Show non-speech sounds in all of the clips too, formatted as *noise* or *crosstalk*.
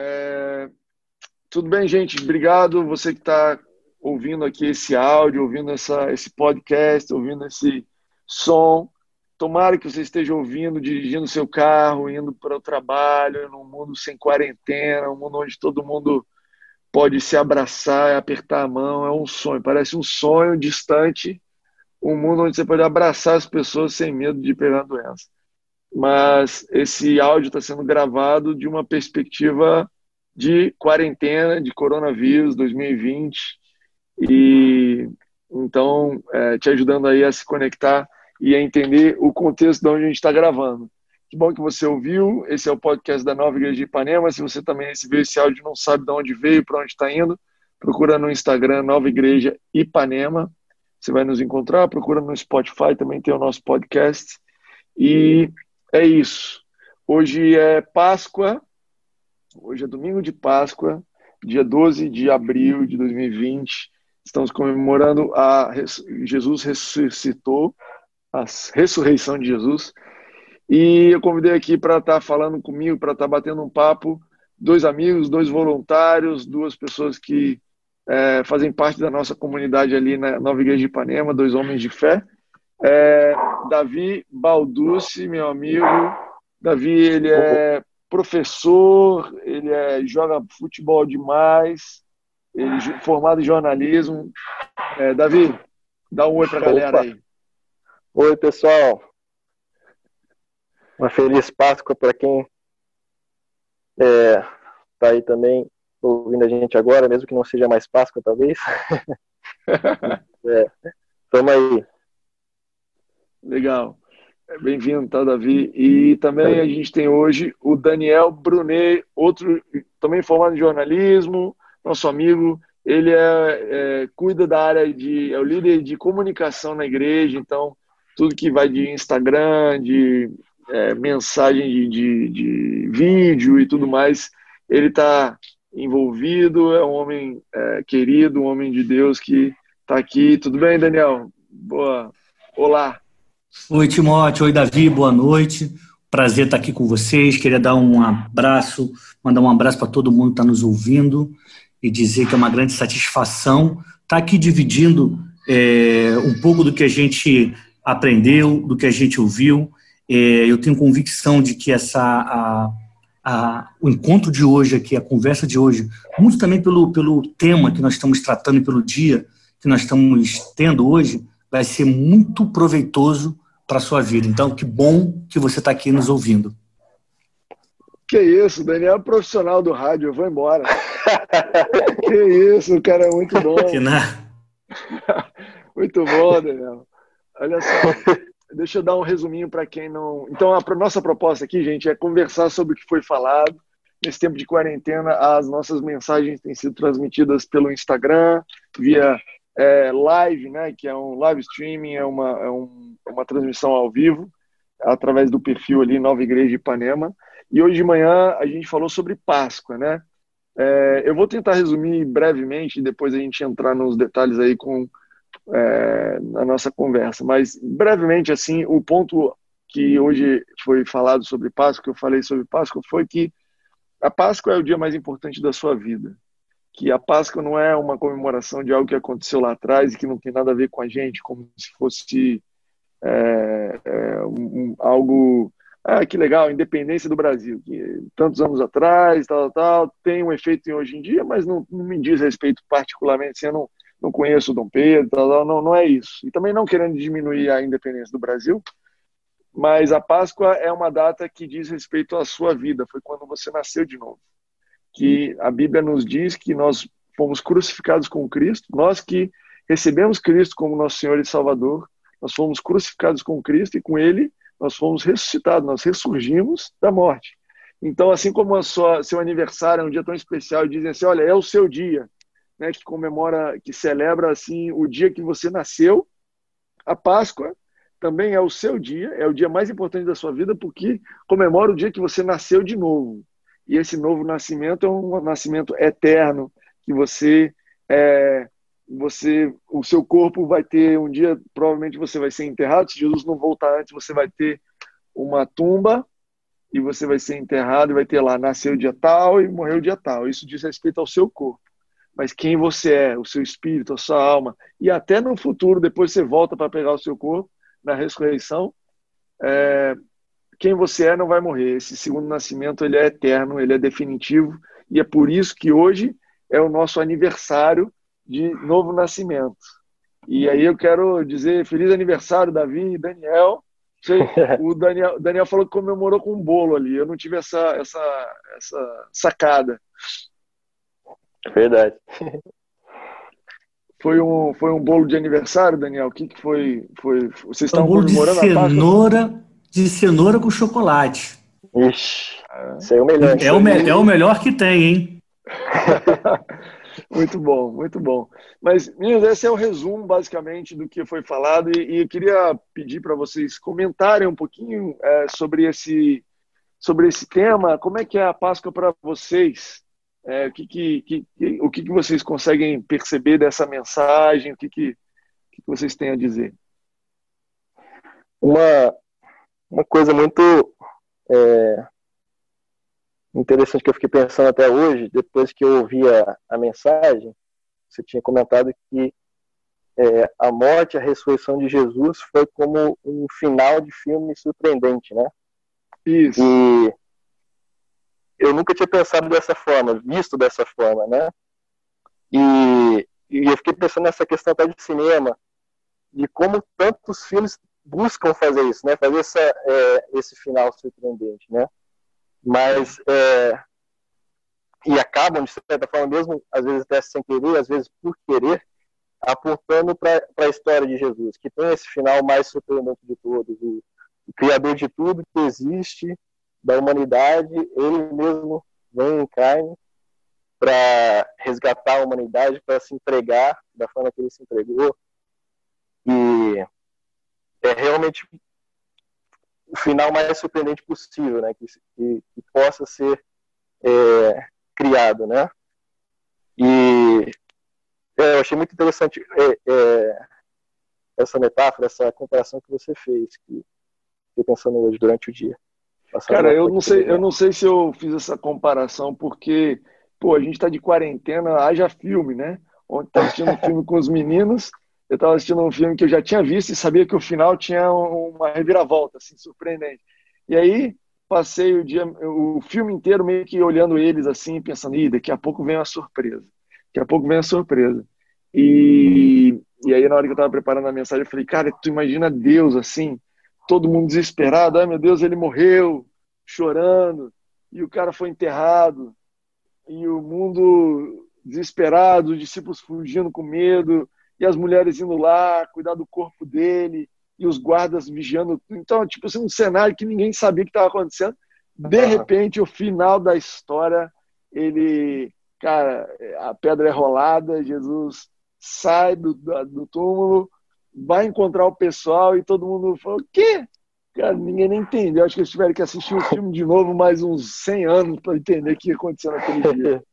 É... Tudo bem, gente? Obrigado. Você que está ouvindo aqui esse áudio, ouvindo essa, esse podcast, ouvindo esse som. Tomara que você esteja ouvindo, dirigindo seu carro, indo para o trabalho, num mundo sem quarentena, um mundo onde todo mundo pode se abraçar, apertar a mão. É um sonho, parece um sonho distante, um mundo onde você pode abraçar as pessoas sem medo de pegar a doença. Mas esse áudio está sendo gravado de uma perspectiva de quarentena, de coronavírus 2020, e então é, te ajudando aí a se conectar e a entender o contexto de onde a gente está gravando. Que bom que você ouviu. Esse é o podcast da Nova Igreja de Ipanema. Se você também recebeu esse áudio e não sabe de onde veio, para onde está indo, procura no Instagram Nova Igreja Ipanema. Você vai nos encontrar. Procura no Spotify, também tem o nosso podcast. E é isso. Hoje é Páscoa. Hoje é domingo de Páscoa, dia 12 de abril de 2020. Estamos comemorando a Jesus ressuscitou, a ressurreição de Jesus. E eu convidei aqui para estar tá falando comigo, para estar tá batendo um papo, dois amigos, dois voluntários, duas pessoas que é, fazem parte da nossa comunidade ali na Nova Igreja de Ipanema, dois homens de fé. É, Davi Balducci, meu amigo. Davi, ele é professor, ele é, joga futebol demais, ele formado em jornalismo. É, Davi, dá um oi para a galera aí. Oi, pessoal. Uma feliz Páscoa para quem está é, tá aí também ouvindo a gente agora, mesmo que não seja mais Páscoa, talvez. *laughs* é, tamo aí. Legal. Bem-vindo, tá, Davi? E também a gente tem hoje o Daniel Brunet, outro também formado em jornalismo, nosso amigo. Ele é, é, cuida da área de. é o líder de comunicação na igreja, então tudo que vai de Instagram, de é, mensagem de, de, de, vídeo e tudo mais, ele está envolvido, é um homem é, querido, um homem de Deus que está aqui. Tudo bem, Daniel? Boa. Olá. Oi, Timóteo. Oi, Davi. Boa noite. Prazer estar aqui com vocês. Queria dar um abraço, mandar um abraço para todo mundo que está nos ouvindo e dizer que é uma grande satisfação estar aqui dividindo é, um pouco do que a gente aprendeu, do que a gente ouviu. É, eu tenho convicção de que essa a, a, o encontro de hoje aqui, a conversa de hoje, muito também pelo, pelo tema que nós estamos tratando e pelo dia que nós estamos tendo hoje, vai ser muito proveitoso para a sua vida. Então, que bom que você está aqui nos ouvindo. Que isso, Daniel é profissional do rádio, eu vou embora. *laughs* que isso, o cara é muito bom. *laughs* *laughs* Muito bom, Daniel. Olha só, deixa eu dar um resuminho para quem não. Então, a nossa proposta aqui, gente, é conversar sobre o que foi falado. Nesse tempo de quarentena, as nossas mensagens têm sido transmitidas pelo Instagram, via é, live, né, que é um live streaming, é uma, é um, é uma transmissão ao vivo, através do perfil ali Nova Igreja de Ipanema. E hoje de manhã a gente falou sobre Páscoa, né? É, eu vou tentar resumir brevemente, depois a gente entrar nos detalhes aí com é, na nossa conversa. Mas brevemente, assim, o ponto que hoje foi falado sobre Páscoa, que eu falei sobre Páscoa, foi que a Páscoa é o dia mais importante da sua vida que a Páscoa não é uma comemoração de algo que aconteceu lá atrás e que não tem nada a ver com a gente, como se fosse é, é, um, algo. Ah, que legal, independência do Brasil, que tantos anos atrás, tal, tal, tem um efeito em hoje em dia, mas não, não me diz respeito particularmente, assim, eu não, não conheço o Dom Pedro, tal, tal, não, não é isso. E também não querendo diminuir a independência do Brasil, mas a Páscoa é uma data que diz respeito à sua vida, foi quando você nasceu de novo que a Bíblia nos diz que nós fomos crucificados com Cristo, nós que recebemos Cristo como nosso Senhor e Salvador, nós fomos crucificados com Cristo e com Ele nós fomos ressuscitados, nós ressurgimos da morte. Então, assim como a sua, seu aniversário é um dia tão especial, dizem assim, olha, é o seu dia, né, que comemora, que celebra assim o dia que você nasceu, a Páscoa também é o seu dia, é o dia mais importante da sua vida, porque comemora o dia que você nasceu de novo e esse novo nascimento é um nascimento eterno que você é, você o seu corpo vai ter um dia provavelmente você vai ser enterrado se Jesus não voltar antes você vai ter uma tumba e você vai ser enterrado e vai ter lá, nasceu dia tal e morreu dia tal. Isso diz respeito ao seu corpo. Mas quem você é, o seu espírito, a sua alma, e até no futuro, depois você volta para pegar o seu corpo, na ressurreição, é, quem você é não vai morrer. Esse segundo nascimento ele é eterno, ele é definitivo, e é por isso que hoje é o nosso aniversário de novo nascimento. E aí eu quero dizer feliz aniversário, Davi e Daniel. Sei, *laughs* o Daniel, Daniel falou que comemorou com um bolo ali. Eu não tive essa, essa, essa sacada. Verdade. Foi um, foi um bolo de aniversário, Daniel? O que, que foi, foi? Vocês estão um bolo comemorando de cenoura, de cenoura com chocolate. Ixi, isso é o melhor. É o, me, é o melhor que tem, hein? *laughs* muito bom, muito bom. Mas, meninos, esse é o resumo, basicamente, do que foi falado. E, e eu queria pedir para vocês comentarem um pouquinho é, sobre, esse, sobre esse tema. Como é que é a Páscoa para vocês? É, o que, que, que, o que, que vocês conseguem perceber dessa mensagem? O que, que, que vocês têm a dizer? Uma, uma coisa muito é, interessante que eu fiquei pensando até hoje, depois que eu ouvi a, a mensagem, você tinha comentado que é, a morte, a ressurreição de Jesus foi como um final de filme surpreendente, né? Isso. E eu nunca tinha pensado dessa forma, visto dessa forma, né? E, e eu fiquei pensando nessa questão até de cinema, de como tantos filmes buscam fazer isso, né? Fazer essa, é, esse final surpreendente, né? Mas é, e acabam de certa forma mesmo, às vezes até sem querer, às vezes por querer, apontando para a história de Jesus, que tem esse final mais surpreendente de todos, o, o criador de tudo que existe da humanidade, ele mesmo vem em carne para resgatar a humanidade, para se entregar da forma que ele se entregou. E é realmente o final mais surpreendente possível, né? Que, que, que possa ser é, criado, né? E é, eu achei muito interessante é, é, essa metáfora, essa comparação que você fez, que eu pensando hoje durante o dia. Cara, eu não sei, eu não sei se eu fiz essa comparação porque, pô, a gente está de quarentena, haja filme, né? Ontem tá assistindo um *laughs* filme com os meninos eu estava assistindo um filme que eu já tinha visto e sabia que o final tinha uma reviravolta, assim, surpreendente. E aí passei o dia, o filme inteiro meio que olhando eles assim, pensando, Ih, daqui a pouco vem uma surpresa. Daqui a pouco vem a surpresa. E, e aí na hora que eu estava preparando a mensagem, eu falei, cara, tu imagina Deus assim, todo mundo desesperado, ai meu Deus, ele morreu, chorando, e o cara foi enterrado, e o mundo desesperado, os discípulos fugindo com medo, e as mulheres indo lá cuidar do corpo dele e os guardas vigiando. Então, tipo assim, um cenário que ninguém sabia que estava acontecendo. De repente, o final da história, ele, cara, a pedra é rolada, Jesus sai do, do túmulo, vai encontrar o pessoal e todo mundo falou: o quê? Cara, ninguém nem entendeu. Acho que eles tiveram que assistir o filme de novo mais uns 100 anos para entender o que aconteceu naquele dia. *laughs*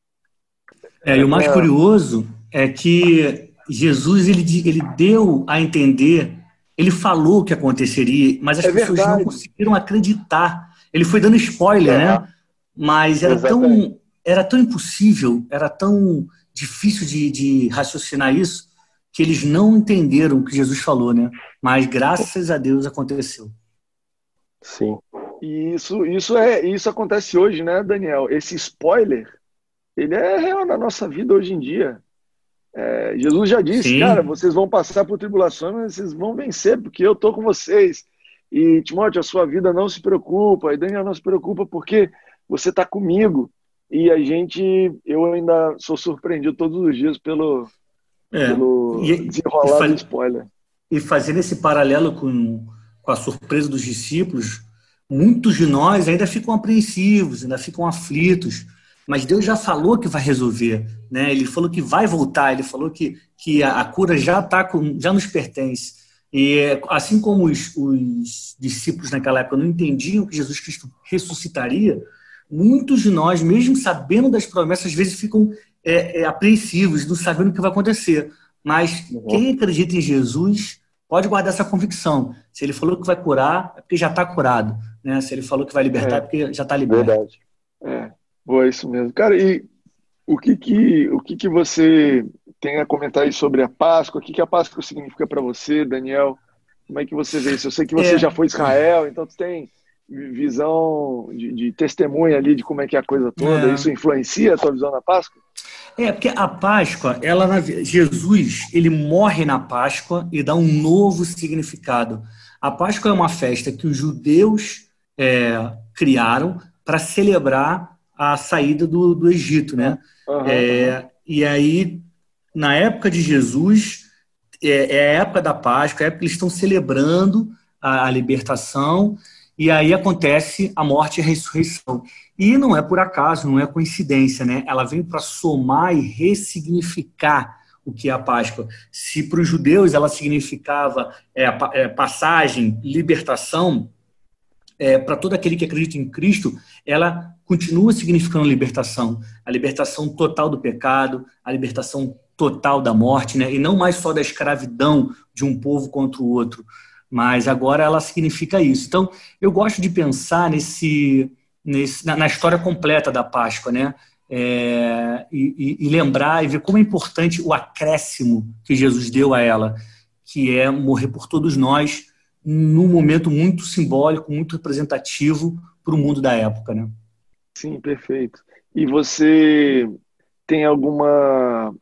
É, e o mais é. curioso é que Jesus ele, ele deu a entender, ele falou que aconteceria, mas as é pessoas verdade. não conseguiram acreditar. Ele foi dando spoiler, é. né? Mas era tão, era tão impossível, era tão difícil de, de raciocinar isso, que eles não entenderam o que Jesus falou, né? Mas graças a Deus aconteceu. Sim. E isso, isso, é, isso acontece hoje, né, Daniel? Esse spoiler, ele é real na nossa vida hoje em dia. É, Jesus já disse, Sim. cara, vocês vão passar por tribulações, mas vocês vão vencer, porque eu estou com vocês. E, Timóteo, a sua vida não se preocupa, e Daniel não se preocupa, porque você está comigo. E a gente, eu ainda sou surpreendido todos os dias pelo, é. pelo e, desenrolar do spoiler. E fazendo esse paralelo com, com a surpresa dos discípulos, muitos de nós ainda ficam apreensivos, ainda ficam aflitos, mas Deus já falou que vai resolver, né? Ele falou que vai voltar, ele falou que, que a, a cura já tá com, já nos pertence. E assim como os, os, discípulos naquela época não entendiam que Jesus Cristo ressuscitaria, muitos de nós, mesmo sabendo das promessas, às vezes ficam é, é, apreensivos, não sabendo o que vai acontecer. Mas uhum. quem acredita em Jesus pode guardar essa convicção. Se ele falou que vai curar, é porque já está curado. Né? Se ele falou que vai libertar, é, porque já está liberto. Verdade. É, boa, é isso mesmo. Cara, e o que que, o que que você tem a comentar aí sobre a Páscoa? O que que a Páscoa significa para você, Daniel? Como é que você vê isso? Eu sei que você é. já foi Israel, então tu tem visão de, de, testemunha ali de como é que é a coisa toda. É. Isso influencia a tua visão da Páscoa? É, porque a Páscoa, ela, Jesus, ele morre na Páscoa e dá um novo significado. A Páscoa é uma festa que os judeus é, criaram para celebrar a saída do, do Egito, né? Uhum, é, uhum. E aí, na época de Jesus, é, é, a época da Páscoa, é a época que eles estão celebrando a, a libertação, e aí acontece a morte e a ressurreição. E não é por acaso, não é coincidência, né? Ela vem para somar e ressignificar o que é a Páscoa. Se para os judeus ela significava é, é, passagem, libertação, é, para todo aquele que acredita em Cristo, ela continua significando libertação. A libertação total do pecado, a libertação total da morte, né? e não mais só da escravidão de um povo contra o outro, mas agora ela significa isso. Então, eu gosto de pensar nesse, nesse na, na história completa da Páscoa, né? É, e, e, lembrar e ver como é importante o acréscimo que Jesus deu a ela, que é morrer por todos nós, num momento muito simbólico, muito representativo para o mundo da época, né? Sim, perfeito. E você tem alguma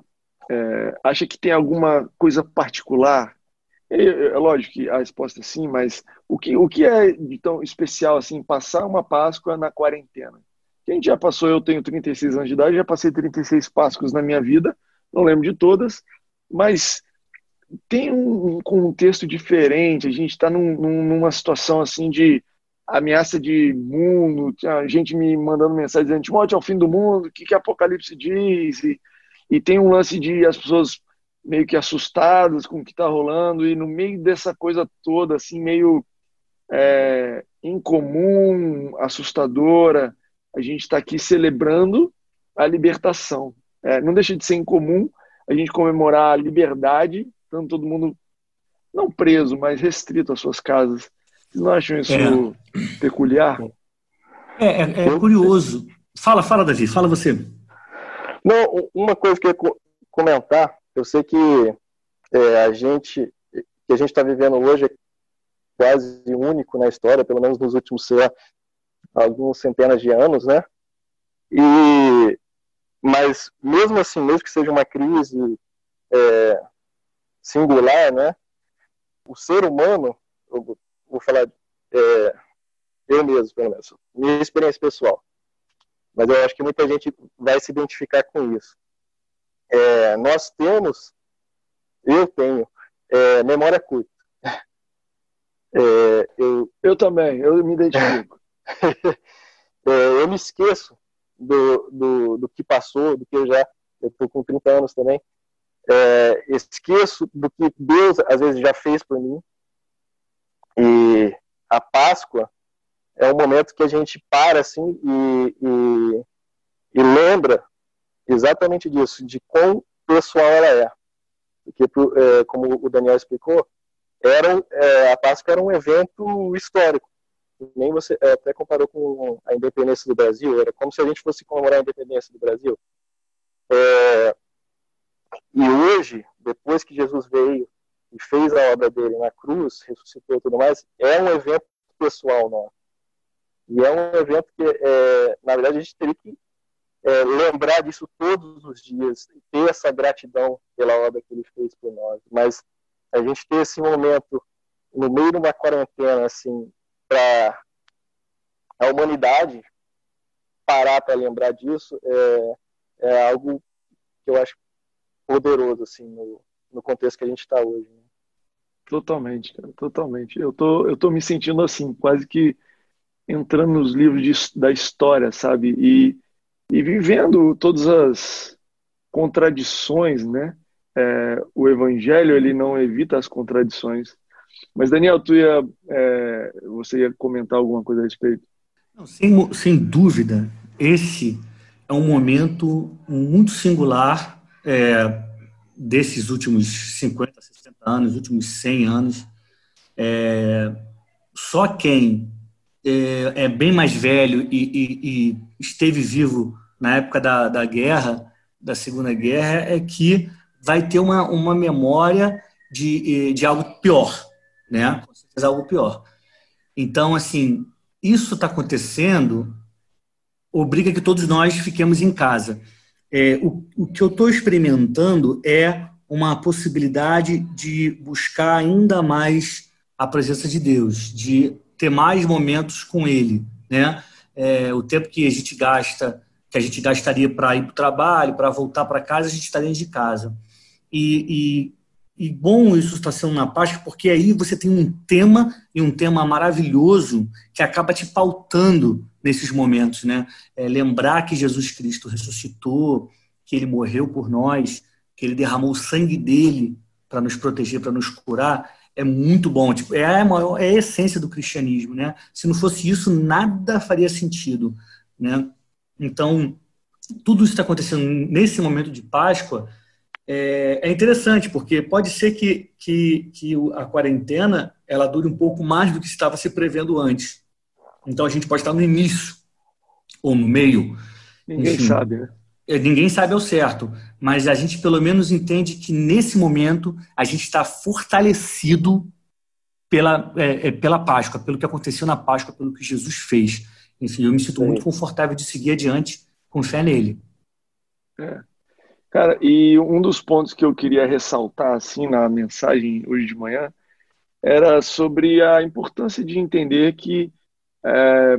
é, acha que tem alguma coisa particular? É, é, lógico que a resposta é sim, mas o que, o que é tão especial assim, passar uma Páscoa na quarentena? Quem já passou, eu tenho 36 anos de idade, já passei 36 Páscoas na minha vida, não lembro de todas, mas tem um contexto diferente, a gente está num, numa situação assim de ameaça de mundo, a gente me mandando mensagem dizendo, Timóteo, é o fim do mundo, o que, que Apocalipse diz? E, e tem um lance de as pessoas meio que assustadas com o que está rolando, e no meio dessa coisa toda, assim, meio é, incomum, assustadora, a gente está aqui celebrando a libertação. É, não deixa de ser incomum a gente comemorar a liberdade, tanto todo mundo não preso, mas restrito às suas casas. Vocês não acham isso é. peculiar? É, é, é, curioso. Fala, fala, Davi, fala você. Não, uma coisa que eu ia comentar, eu sei que é, a gente que a gente está vivendo hoje é quase único na história, pelo menos nos últimos sei lá, alguns centenas de anos, né? E mas mesmo assim, mesmo que seja uma crise é, singular, né? O ser humano, eu vou falar é, eu mesmo, pelo menos, minha experiência pessoal. Mas eu acho que muita gente vai se identificar com isso. É, nós temos, eu tenho, é, memória curta. *laughs* É, eu, eu também, eu me identifico. *laughs* *laughs* É, eu me esqueço do, do, do, que passou, do que eu já. Eu estou com 30 anos também. É, esqueço do que Deus às vezes já fez por mim. E a Páscoa é um momento que a gente para assim e, e, e lembra exatamente disso, de quão pessoal ela é. Porque, é, como o Daniel explicou, era, é, a Páscoa era um evento histórico. Nem você é, até comparou com a independência do Brasil, era como se a gente fosse comemorar a independência do Brasil. É, e hoje, depois que Jesus veio e fez a obra dele na cruz, ressuscitou e tudo mais, é um evento pessoal nosso. E é um evento que, é, na verdade, a gente teria que é, lembrar disso todos os dias, ter essa gratidão pela obra que ele fez por nós. Mas a gente ter esse momento no meio de uma quarentena, assim, para a humanidade parar para lembrar disso, é, é algo que eu acho poderoso, assim, no, no contexto que a gente está hoje. Né? Totalmente, cara, totalmente. Eu tô, eu tô me sentindo assim, quase que entrando nos livros de, da história, sabe? E, e vivendo todas as contradições, né? É, o evangelho ele não evita as contradições. Mas Daniel, tu ia, é, você ia comentar alguma coisa a respeito? Não, sem, sem dúvida, esse é um momento muito singular é, desses últimos 50, 60 anos, últimos 100 anos. É, só quem é, é bem mais velho e, e, e, esteve vivo na época da, da guerra, da Segunda Guerra, é que vai ter uma, uma memória de, de algo pior, né? Com certeza algo pior. Então, assim, isso está acontecendo obriga que todos nós fiquemos em casa. É, o, o que eu estou experimentando é uma possibilidade de buscar ainda mais a presença de Deus, de ter mais momentos com Ele, né? É, o tempo que a gente gasta, que a gente gastaria para ir para o trabalho, para voltar para casa, a gente está dentro de casa. E, e, e bom isso está sendo na Páscoa, porque aí você tem um tema e um tema maravilhoso que acaba te pautando nesses momentos, né? É, lembrar que Jesus Cristo ressuscitou, que Ele morreu por nós, que Ele derramou o sangue dele para nos proteger, para nos curar, é muito bom. Tipo, é, a maior, é a essência do cristianismo, né? Se não fosse isso, nada faria sentido, né? Então, tudo isso está acontecendo nesse momento de Páscoa é, é, interessante, porque pode ser que, que, que a quarentena ela dure um pouco mais do que estava se prevendo antes. Então, a gente pode estar no início ou no meio. Ninguém enfim, sabe, né? É, ninguém sabe ao certo, mas a gente pelo menos entende que nesse momento a gente está fortalecido pela, é, é, pela Páscoa, pelo que aconteceu na Páscoa, pelo que Jesus fez. Enfim, eu me sinto Sim. muito confortável de seguir adiante com fé nele. É. Cara, e um dos pontos que eu queria ressaltar assim na mensagem hoje de manhã era sobre a importância de entender que é,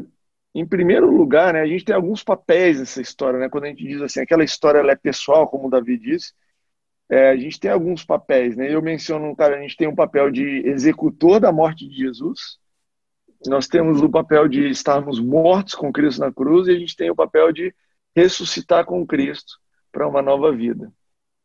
em primeiro lugar, né, a gente tem alguns papéis nessa história, né? Quando a gente diz assim, aquela história é pessoal, como o Davi disse, é, a gente tem alguns papéis, né? Eu menciono, cara, a gente tem um papel de executor da morte de Jesus, nós temos o papel de estarmos mortos com Cristo na cruz e a gente tem o papel de ressuscitar com Cristo para uma nova vida.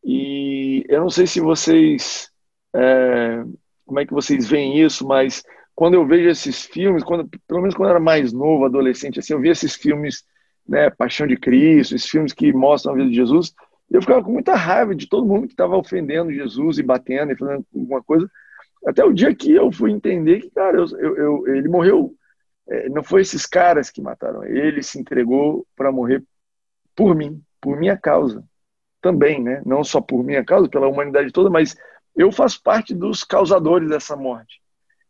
E eu não sei se vocês, é, como é que vocês veem isso, mas quando eu vejo esses filmes, quando, pelo menos quando eu era mais novo, adolescente, assim, eu via esses filmes, né, Paixão de Cristo, esses filmes que mostram a vida de Jesus, eu ficava com muita raiva de todo mundo que estava ofendendo Jesus e batendo e fazendo alguma coisa, até o dia que eu fui entender que, cara, eu, eu, eu ele morreu, é, não foi esses caras que mataram, ele se entregou para morrer por mim, por minha causa também, né? Não só por minha causa, pela humanidade toda, mas eu faço parte dos causadores dessa morte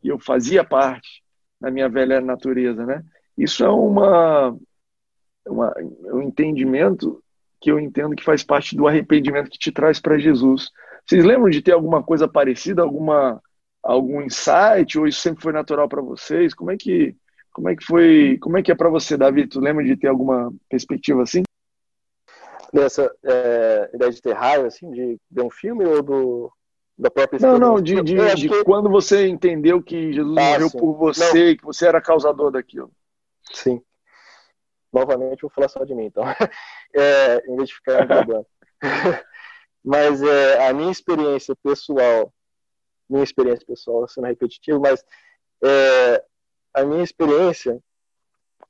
e eu fazia parte da minha velha natureza, né? Isso é uma, uma um entendimento que eu entendo que faz parte do arrependimento que te traz para Jesus. Vocês lembram de ter alguma coisa parecida, alguma algum insight ou isso sempre foi natural para vocês? Como é que como é que foi, como é que é para você, Davi? Tu lembra de ter alguma perspectiva assim? Dessa é, ideia de ter raiva, assim, de ver um filme ou do da própria Não, não, de, de, de que... quando você entendeu que Jesus ah, morreu sim. por você, não. que você era causador daquilo. Sim. Novamente vou falar só de mim, então. *laughs* É, em vez de ficar *laughs* Mas é, a minha experiência pessoal, minha experiência pessoal, sendo repetitivo, mas é, a minha experiência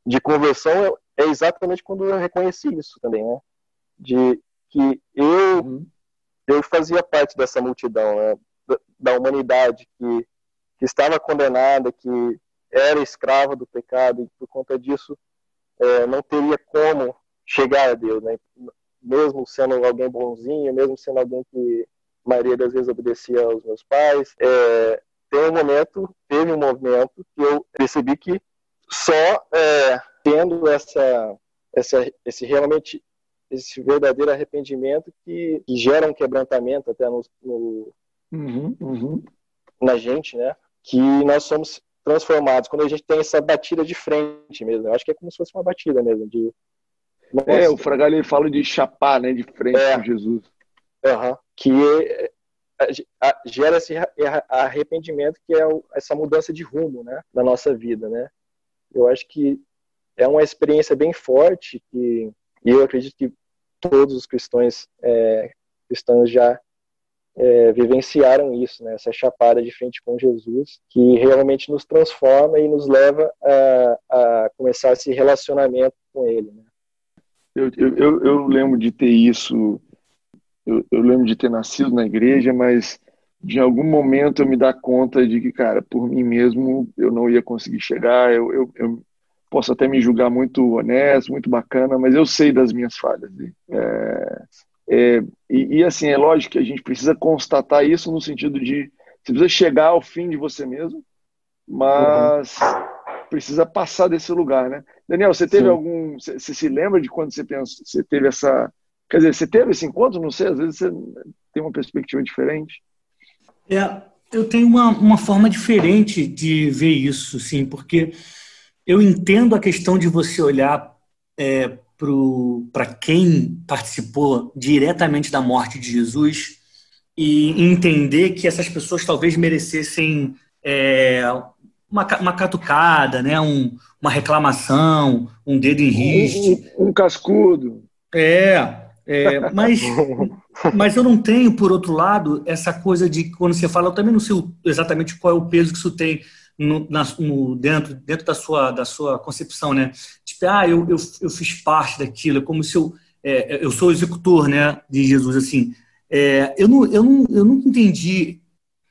de conversão é, é, exatamente quando eu reconheci isso também, né? De que eu uhum eu fazia parte dessa multidão, né, da humanidade que, que, estava condenada, que era escrava do pecado, e por conta disso é, não teria como chegar a Deus, né? mesmo sendo alguém bonzinho, mesmo sendo alguém que a maioria das vezes obedecia aos meus pais. É, tem um momento, teve um momento que eu percebi que só é, tendo essa, essa, esse realmente esse verdadeiro arrependimento que, que gera um quebrantamento até no, no uhum, uhum. na gente, né? Que nós somos transformados quando a gente tem essa batida de frente mesmo. Eu acho que é como se fosse uma batida mesmo de Nossa. É, o Fragalho fala de chapar, né, de frente é. com Jesus. Uhum. Que é, gera esse arrependimento que é essa mudança de rumo, né, na nossa vida, né? Eu acho que é uma experiência bem forte que e eu acredito que todos os cristãos, é, cristãos já é, vivenciaram isso, né? essa chapada de frente com Jesus, que realmente nos transforma e nos leva a, a começar esse relacionamento com Ele. Né? Eu, eu, eu lembro de ter isso, eu, eu lembro de ter nascido na igreja, mas de algum momento eu me dar conta de que, cara, por mim mesmo eu não ia conseguir chegar, eu, eu, eu, posso até me julgar muito honesto, muito bacana, mas eu sei das minhas falhas. É, é, e, e, assim, é lógico que a gente precisa constatar isso no sentido de você precisa chegar ao fim de você mesmo, mas uhum. precisa passar desse lugar, né? Daniel, você teve Sim. algum. Você, você, se lembra de quando você pensou, você teve essa. Quer dizer, você teve esse encontro? Não sei, às vezes você tem uma perspectiva diferente. É, eu tenho uma, uma forma diferente de ver isso, sim, porque eu entendo a questão de você olhar é, para quem participou diretamente da morte de Jesus e entender que essas pessoas talvez merecessem é, uma, uma catucada, né? Um, uma reclamação, um dedo em riste. Um, um, cascudo. É, é, mas, *laughs* mas eu não tenho, por outro lado, essa coisa de quando você fala, eu também não sei exatamente qual é o peso que isso tem no, na, no, dentro, dentro da, sua, da sua concepção, né? Tipo, ah, eu, eu, eu fiz parte daquilo, é como se eu, é, eu sou executor né, de Jesus, assim. É, eu, não, eu, não, eu nunca entendi.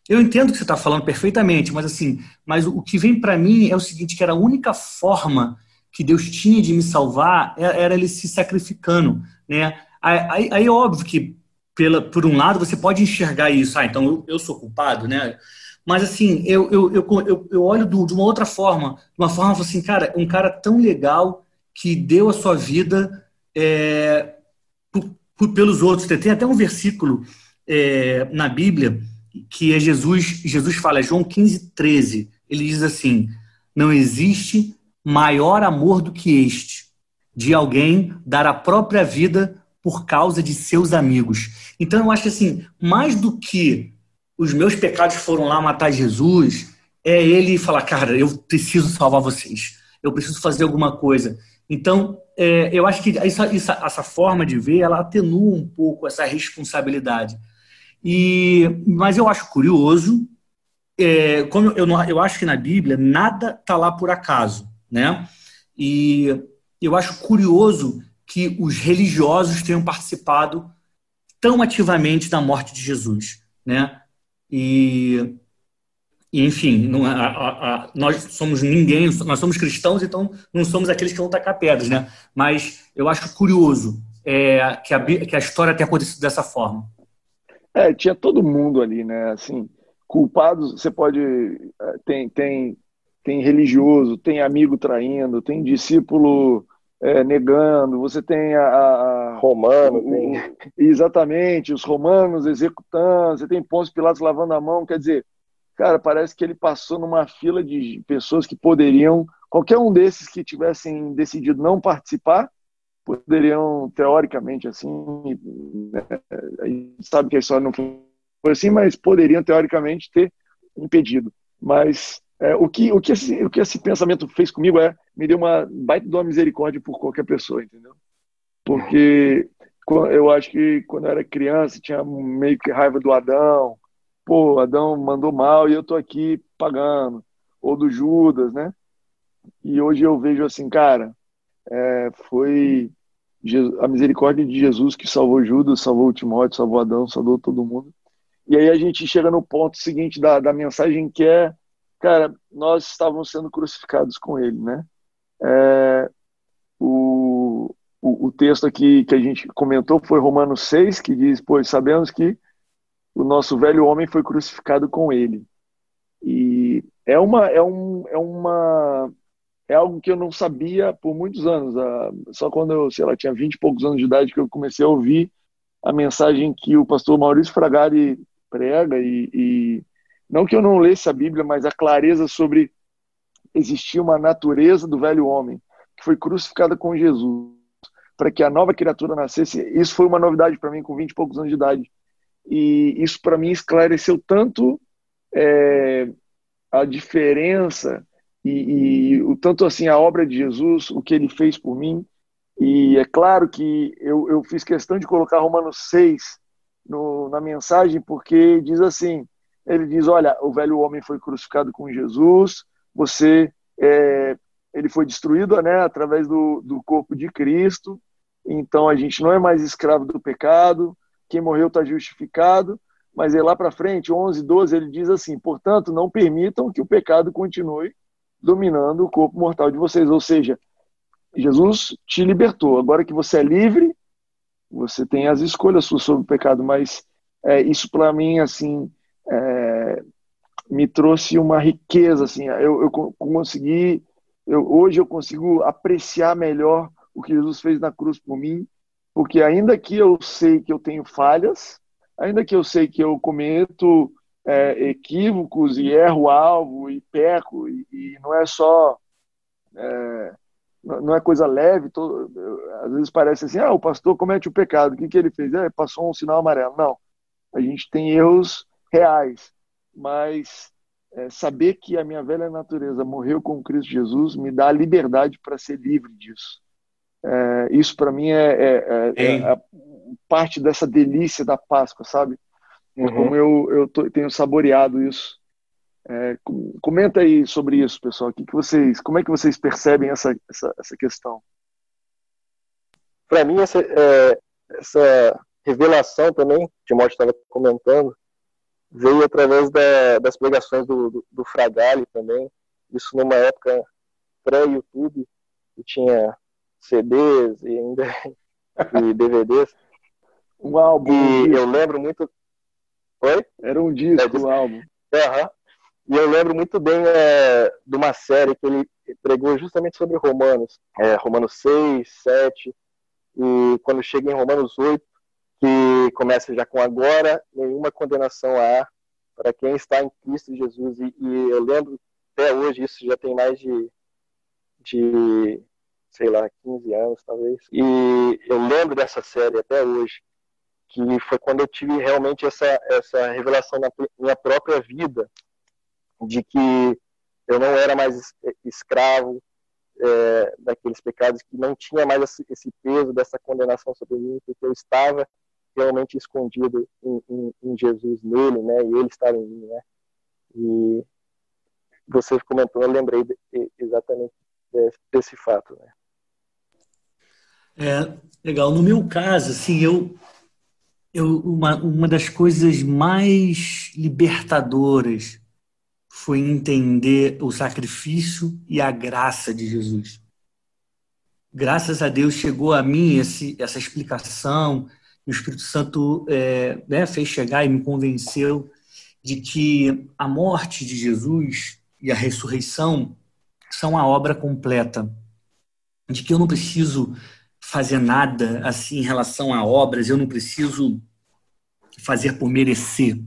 Eu entendo o que você está falando perfeitamente, mas assim, mas o que vem para mim é o seguinte, que era a única forma que Deus tinha de me salvar é, era ele se sacrificando, né? Aí, aí é óbvio que pela, por um lado você pode enxergar isso, ah, então eu, eu sou culpado, né? Mas assim, eu, eu, eu, eu, olho de uma outra forma, de uma forma assim, cara, um cara tão legal que deu a sua vida é, pelos outros. Tem até um versículo é, na Bíblia que é Jesus, Jesus fala, João 15, 13. Ele diz assim: Não existe maior amor do que este, de alguém dar a própria vida por causa de seus amigos. Então eu acho assim, mais do que os meus pecados foram lá matar Jesus, é ele falar, cara, eu preciso salvar vocês, eu preciso fazer alguma coisa. Então, é, eu acho que isso, essa forma de ver, ela atenua um pouco essa responsabilidade. E, mas eu acho curioso, é, como eu, não, eu acho que na Bíblia nada está lá por acaso, né? E eu acho curioso que os religiosos tenham participado tão ativamente da morte de Jesus, né? E enfim, não, a, a, a, nós somos ninguém, nós somos cristãos, então não somos aqueles que vão tacar pedras, né? Mas eu acho curioso é, que, a, que a história tenha acontecido dessa forma. É, tinha todo mundo ali, né? Assim, culpados, você pode. É, tem, tem, tem religioso, tem amigo traindo, tem discípulo é, negando, você tem a. a Romano, o, tem. *laughs* Exatamente, os romanos executando, você tem Pôncio Pilatos lavando a mão, quer dizer cara, parece que ele passou numa fila de pessoas que poderiam, qualquer um desses que tivessem decidido não participar, poderiam, teoricamente, assim, né, a gente sabe que a história não foi assim, mas poderiam, teoricamente, ter impedido. Mas é, o, que, o, que esse, o que esse pensamento fez comigo é, me deu uma baita de uma misericórdia por qualquer pessoa, entendeu? Porque eu acho que quando eu era criança, tinha meio que raiva do Adão, pô, Adão mandou mal e eu tô aqui pagando, ou do Judas, né? E hoje eu vejo assim, cara, é, foi a misericórdia de Jesus que salvou Judas, salvou Timóteo, salvou Adão, salvou todo mundo. E aí a gente chega no ponto seguinte da, da mensagem que é, cara, nós estávamos sendo crucificados com ele, né? É, o, o, o texto aqui que a gente comentou foi Romanos 6, que diz, pois sabemos que o nosso velho homem foi crucificado com ele. E é uma é um é uma é algo que eu não sabia por muitos anos. Só quando eu, sei lá, tinha 20 e poucos anos de idade que eu comecei a ouvir a mensagem que o pastor Maurício Fragari prega e, e não que eu não lesse a Bíblia, mas a clareza sobre existir uma natureza do velho homem que foi crucificada com Jesus para que a nova criatura nascesse. Isso foi uma novidade para mim com 20 e poucos anos de idade. E isso para mim esclareceu tanto é, a diferença e, e, o tanto assim a obra de Jesus, o que ele fez por mim. E é claro que eu, eu fiz questão de colocar Romanos 6 no, na mensagem, porque diz assim: ele diz, olha, o velho homem foi crucificado com Jesus, você é, ele foi destruído né, através do, do corpo de Cristo, então a gente não é mais escravo do pecado, quem morreu está justificado, mas aí lá para frente, 11, 12, ele diz assim: portanto, não permitam que o pecado continue dominando o corpo mortal de vocês. Ou seja, Jesus te libertou. Agora que você é livre, você tem as escolhas suas sobre o pecado. Mas é, isso para mim, assim, me trouxe uma riqueza. Assim, eu, eu consegui, eu, hoje eu consigo apreciar melhor o que Jesus fez na cruz por mim, porque ainda que eu sei que eu tenho falhas, ainda que eu sei que eu cometo é, equívocos e erro alvo e peco, e, e não é só. É, não é coisa leve, às vezes parece assim, ah, o pastor comete o pecado, o que, que ele fez? É, passou um sinal amarelo. Não, a gente tem erros reais, mas é, saber que a minha velha natureza morreu com Cristo Jesus me dá a liberdade para ser livre disso. É, isso para mim é, é, é, é parte dessa delícia da Páscoa, sabe? uhum. como eu, eu tô, tenho saboreado isso. É, comenta aí sobre isso, pessoal. Que que vocês, como é que vocês percebem essa, essa, essa questão? Para mim, essa, é, essa revelação também, que Timóteo estava comentando, veio através da, das pregações do, do, do Fragale também. Isso numa época pré-YouTube, que tinha CDs e ainda *laughs* e DVDs. Um álbum. E eu lembro muito, Oi? Era um disco, é, um álbum. Uhum. E eu lembro muito bem é, de uma série que ele pregou justamente sobre Romanos. É, Romanos 6, 7. E quando chega em Romanos 8, que começa já com agora, nenhuma condenação há para quem está em Cristo Jesus. E, e, eu lembro até hoje, isso já tem mais de, de, sei lá, 15 anos talvez. E eu lembro dessa série até hoje que foi quando eu tive realmente essa, essa revelação na minha própria vida, de que eu não era mais escravo é, daqueles pecados, que não tinha mais esse, peso dessa condenação sobre mim, porque eu estava realmente escondido em, em, em, Jesus, nele, né, e ele estava em mim, né, e você comentou, eu lembrei de, exatamente desse, desse fato, né. É, legal. No meu caso, assim, eu eu, uma, uma das coisas mais libertadoras foi entender o sacrifício e a graça de Jesus. Graças a Deus chegou a mim esse, essa explicação, o Espírito Santo é, né, fez chegar e me convenceu de que a morte de Jesus e a ressurreição são a obra completa, de que eu não preciso fazer nada assim em relação a obras, eu não preciso fazer por merecer.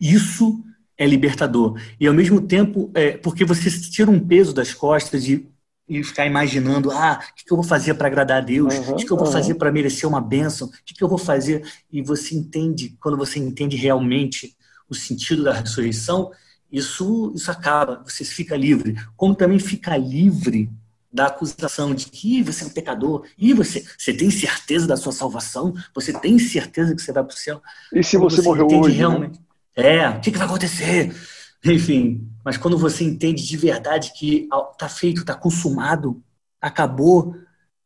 Isso é libertador. E ao mesmo tempo, é, porque você tira um peso das costas de e ficar imaginando, ah, o que, eu vou fazer para agradar a Deus? Uhum, o que, eu vou uhum. fazer para merecer uma bênção? O que, que eu vou fazer? E você entende, quando você entende realmente o sentido da ressurreição, isso, isso acaba, você fica livre. Como também fica livre da acusação de que você é um pecador, e você, você tem certeza da sua salvação, você tem certeza que você vai para o céu. E se você, você morreu hoje? Né? Realmente, né? É, o que, que vai acontecer? Enfim, mas quando você entende de verdade que está feito, está consumado, acabou,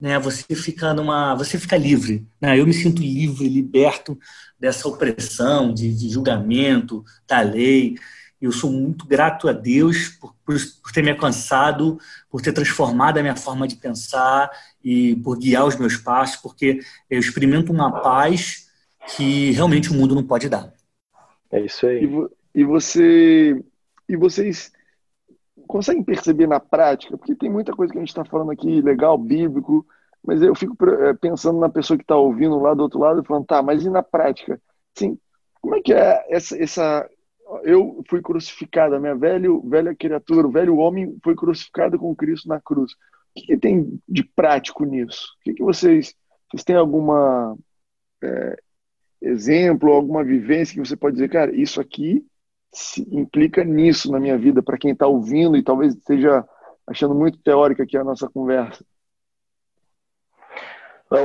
né? Você fica numa, você fica livre. Né? Eu me sinto livre, liberto dessa opressão, de, de julgamento da lei. Eu sou muito grato a Deus por, por, por, ter me alcançado, por ter transformado a minha forma de pensar e por guiar os meus passos, porque eu experimento uma paz que realmente o mundo não pode dar. É isso aí. E, e você e vocês conseguem perceber na prática, porque tem muita coisa que a gente está falando aqui legal, bíblico, mas eu fico eh, pensando na pessoa que está ouvindo lá do outro lado e falando, tá, mas e na prática? Sim, como é que é essa, essa eu fui crucificado, a minha velho, velha criatura, o velho homem foi crucificado com Cristo na cruz. O que, que tem de prático nisso? O que, que vocês, vocês têm alguma é, exemplo, alguma vivência que você pode dizer, cara, isso aqui implica nisso na minha vida, para quem está ouvindo e talvez esteja achando muito teórica aqui a nossa conversa?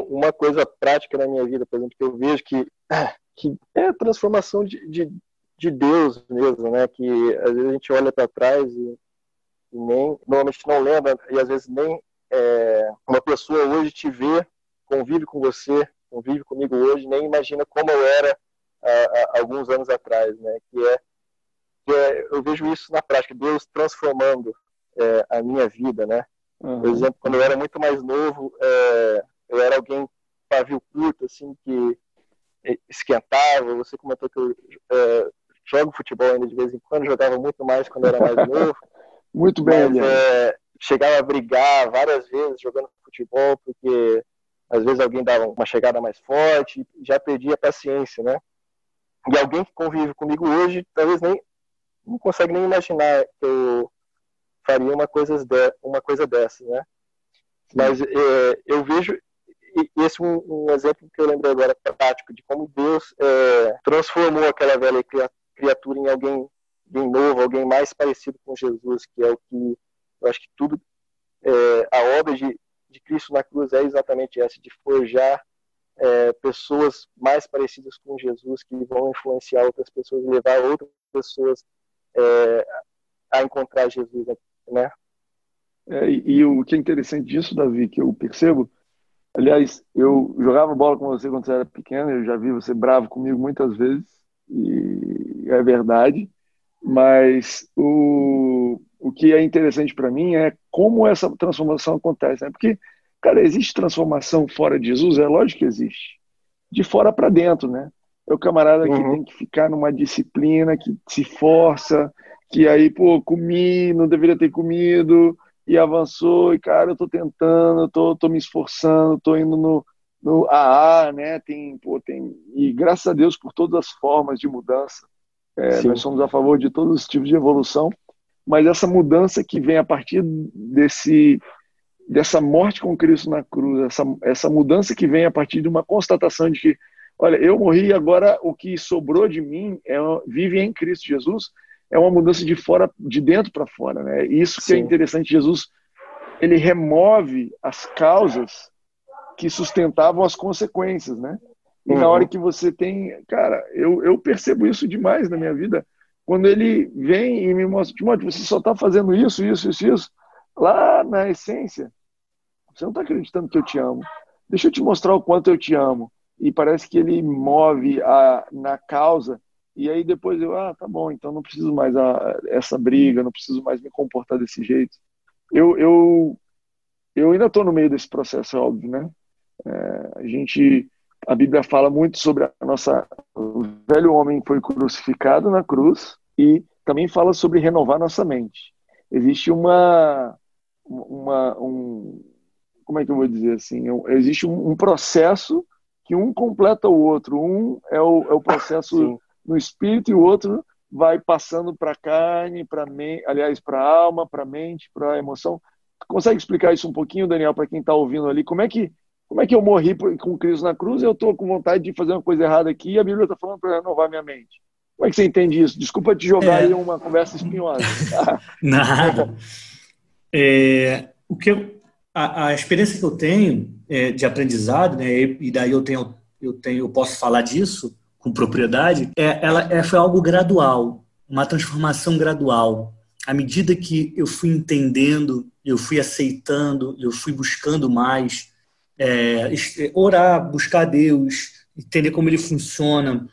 Uma coisa prática na minha vida, por exemplo, que eu vejo que, *clears throat* que é a transformação de, de de Deus mesmo, né? Que às vezes a gente olha para trás e, e, nem normalmente não lembra e às vezes nem é, uma pessoa hoje te vê, convive com você, convive comigo hoje, nem imagina como eu era há, há alguns anos atrás, né? Que é é, eu vejo isso na prática, Deus transformando é, a minha vida, né? Uhum. Por exemplo, quando eu era muito mais novo, é, eu era alguém pavio curto, assim, que esquentava. Você comentou que eu é, jogo futebol ainda de vez em quando, jogava muito mais quando era mais *laughs* novo. muito bem, mas, é, chegava a brigar várias vezes jogando futebol, porque às vezes alguém dava uma chegada mais forte, já perdia a paciência, né? E alguém que convive comigo hoje, talvez nem não consegue nem imaginar que eu faria uma coisa, de, uma coisa dessa, né? Mas é, eu vejo esse é um, um, exemplo que eu lembro agora prático de como Deus é, transformou aquela velha criatura em alguém, alguém novo, alguém mais parecido com Jesus, que é o que eu acho que tudo é, a obra de, de Cristo na cruz é exatamente essa, de forjar é, pessoas mais parecidas com Jesus, que vão influenciar outras pessoas, levar outras pessoas é, a encontrar Jesus, né? É, e, e, o que é interessante disso, Davi, que eu percebo, aliás, eu jogava bola com você quando você era pequeno, eu já vi você bravo comigo muitas vezes, e é verdade, mas o, o que é interessante para mim é como essa transformação acontece, né? Porque, cara, existe transformação fora de Jesus? É lógico que existe. De fora para dentro, né? É o camarada uhum. que tem que ficar numa disciplina, que se força, que aí, pô, comi, não deveria ter comido, e avançou, e cara, eu tô tentando, eu tô, tô me esforçando, tô indo no, no AA, né? Tem, pô, tem, e graças a Deus por todas as formas de mudança. É, nós somos a favor de todos os tipos de evolução, mas essa mudança que vem a partir desse dessa morte com Cristo na cruz, essa, essa mudança que vem a partir de uma constatação de que olha, eu morri agora o que sobrou de mim é, vive em Cristo Jesus. É uma mudança de fora, de dentro para fora, né? E isso que é Sim. é interessante. Jesus, ele remove as causas que sustentavam as consequências, né? E uhum. na hora que você tem, cara, eu, eu percebo isso demais na minha vida. Quando ele vem e me mostra, Timóteo, você só está fazendo isso, isso, isso, isso, lá na essência, você não está acreditando que eu te amo. Deixa eu te mostrar o quanto eu te amo e parece que ele move a, na causa e aí depois eu, ah, tá bom, então não preciso mais a, essa briga, não preciso mais me comportar desse jeito. Eu, eu, eu ainda estou no meio desse processo, é óbvio, né? É, a gente, a Bíblia fala muito sobre a nossa, o velho homem foi crucificado na cruz e também fala sobre renovar nossa mente. Existe uma, uma um, como é que eu vou dizer assim? Existe um, um processo que um completa o outro. Um é o, é o processo no espírito e o outro vai passando para a carne, para aliás, para a alma, para a mente, para a emoção. Consegue explicar isso um pouquinho, Daniel, para quem está ouvindo ali? Como é que como é que eu morri com Cristo na cruz e eu estou com vontade de fazer uma coisa errada aqui e a Bíblia está falando para renovar minha mente? Como é que você entende isso? Desculpa te jogar é... aí uma conversa espinhosa. *laughs* *laughs* Nada. É, o que eu, a, a, experiência que eu tenho é, de aprendizado, né, e daí eu tenho, eu tenho, eu posso falar disso com propriedade, é, ela é, foi algo gradual, uma transformação gradual. À medida que eu fui entendendo, eu fui aceitando, eu fui buscando mais, é, orar, buscar Deus, entender como Ele funciona,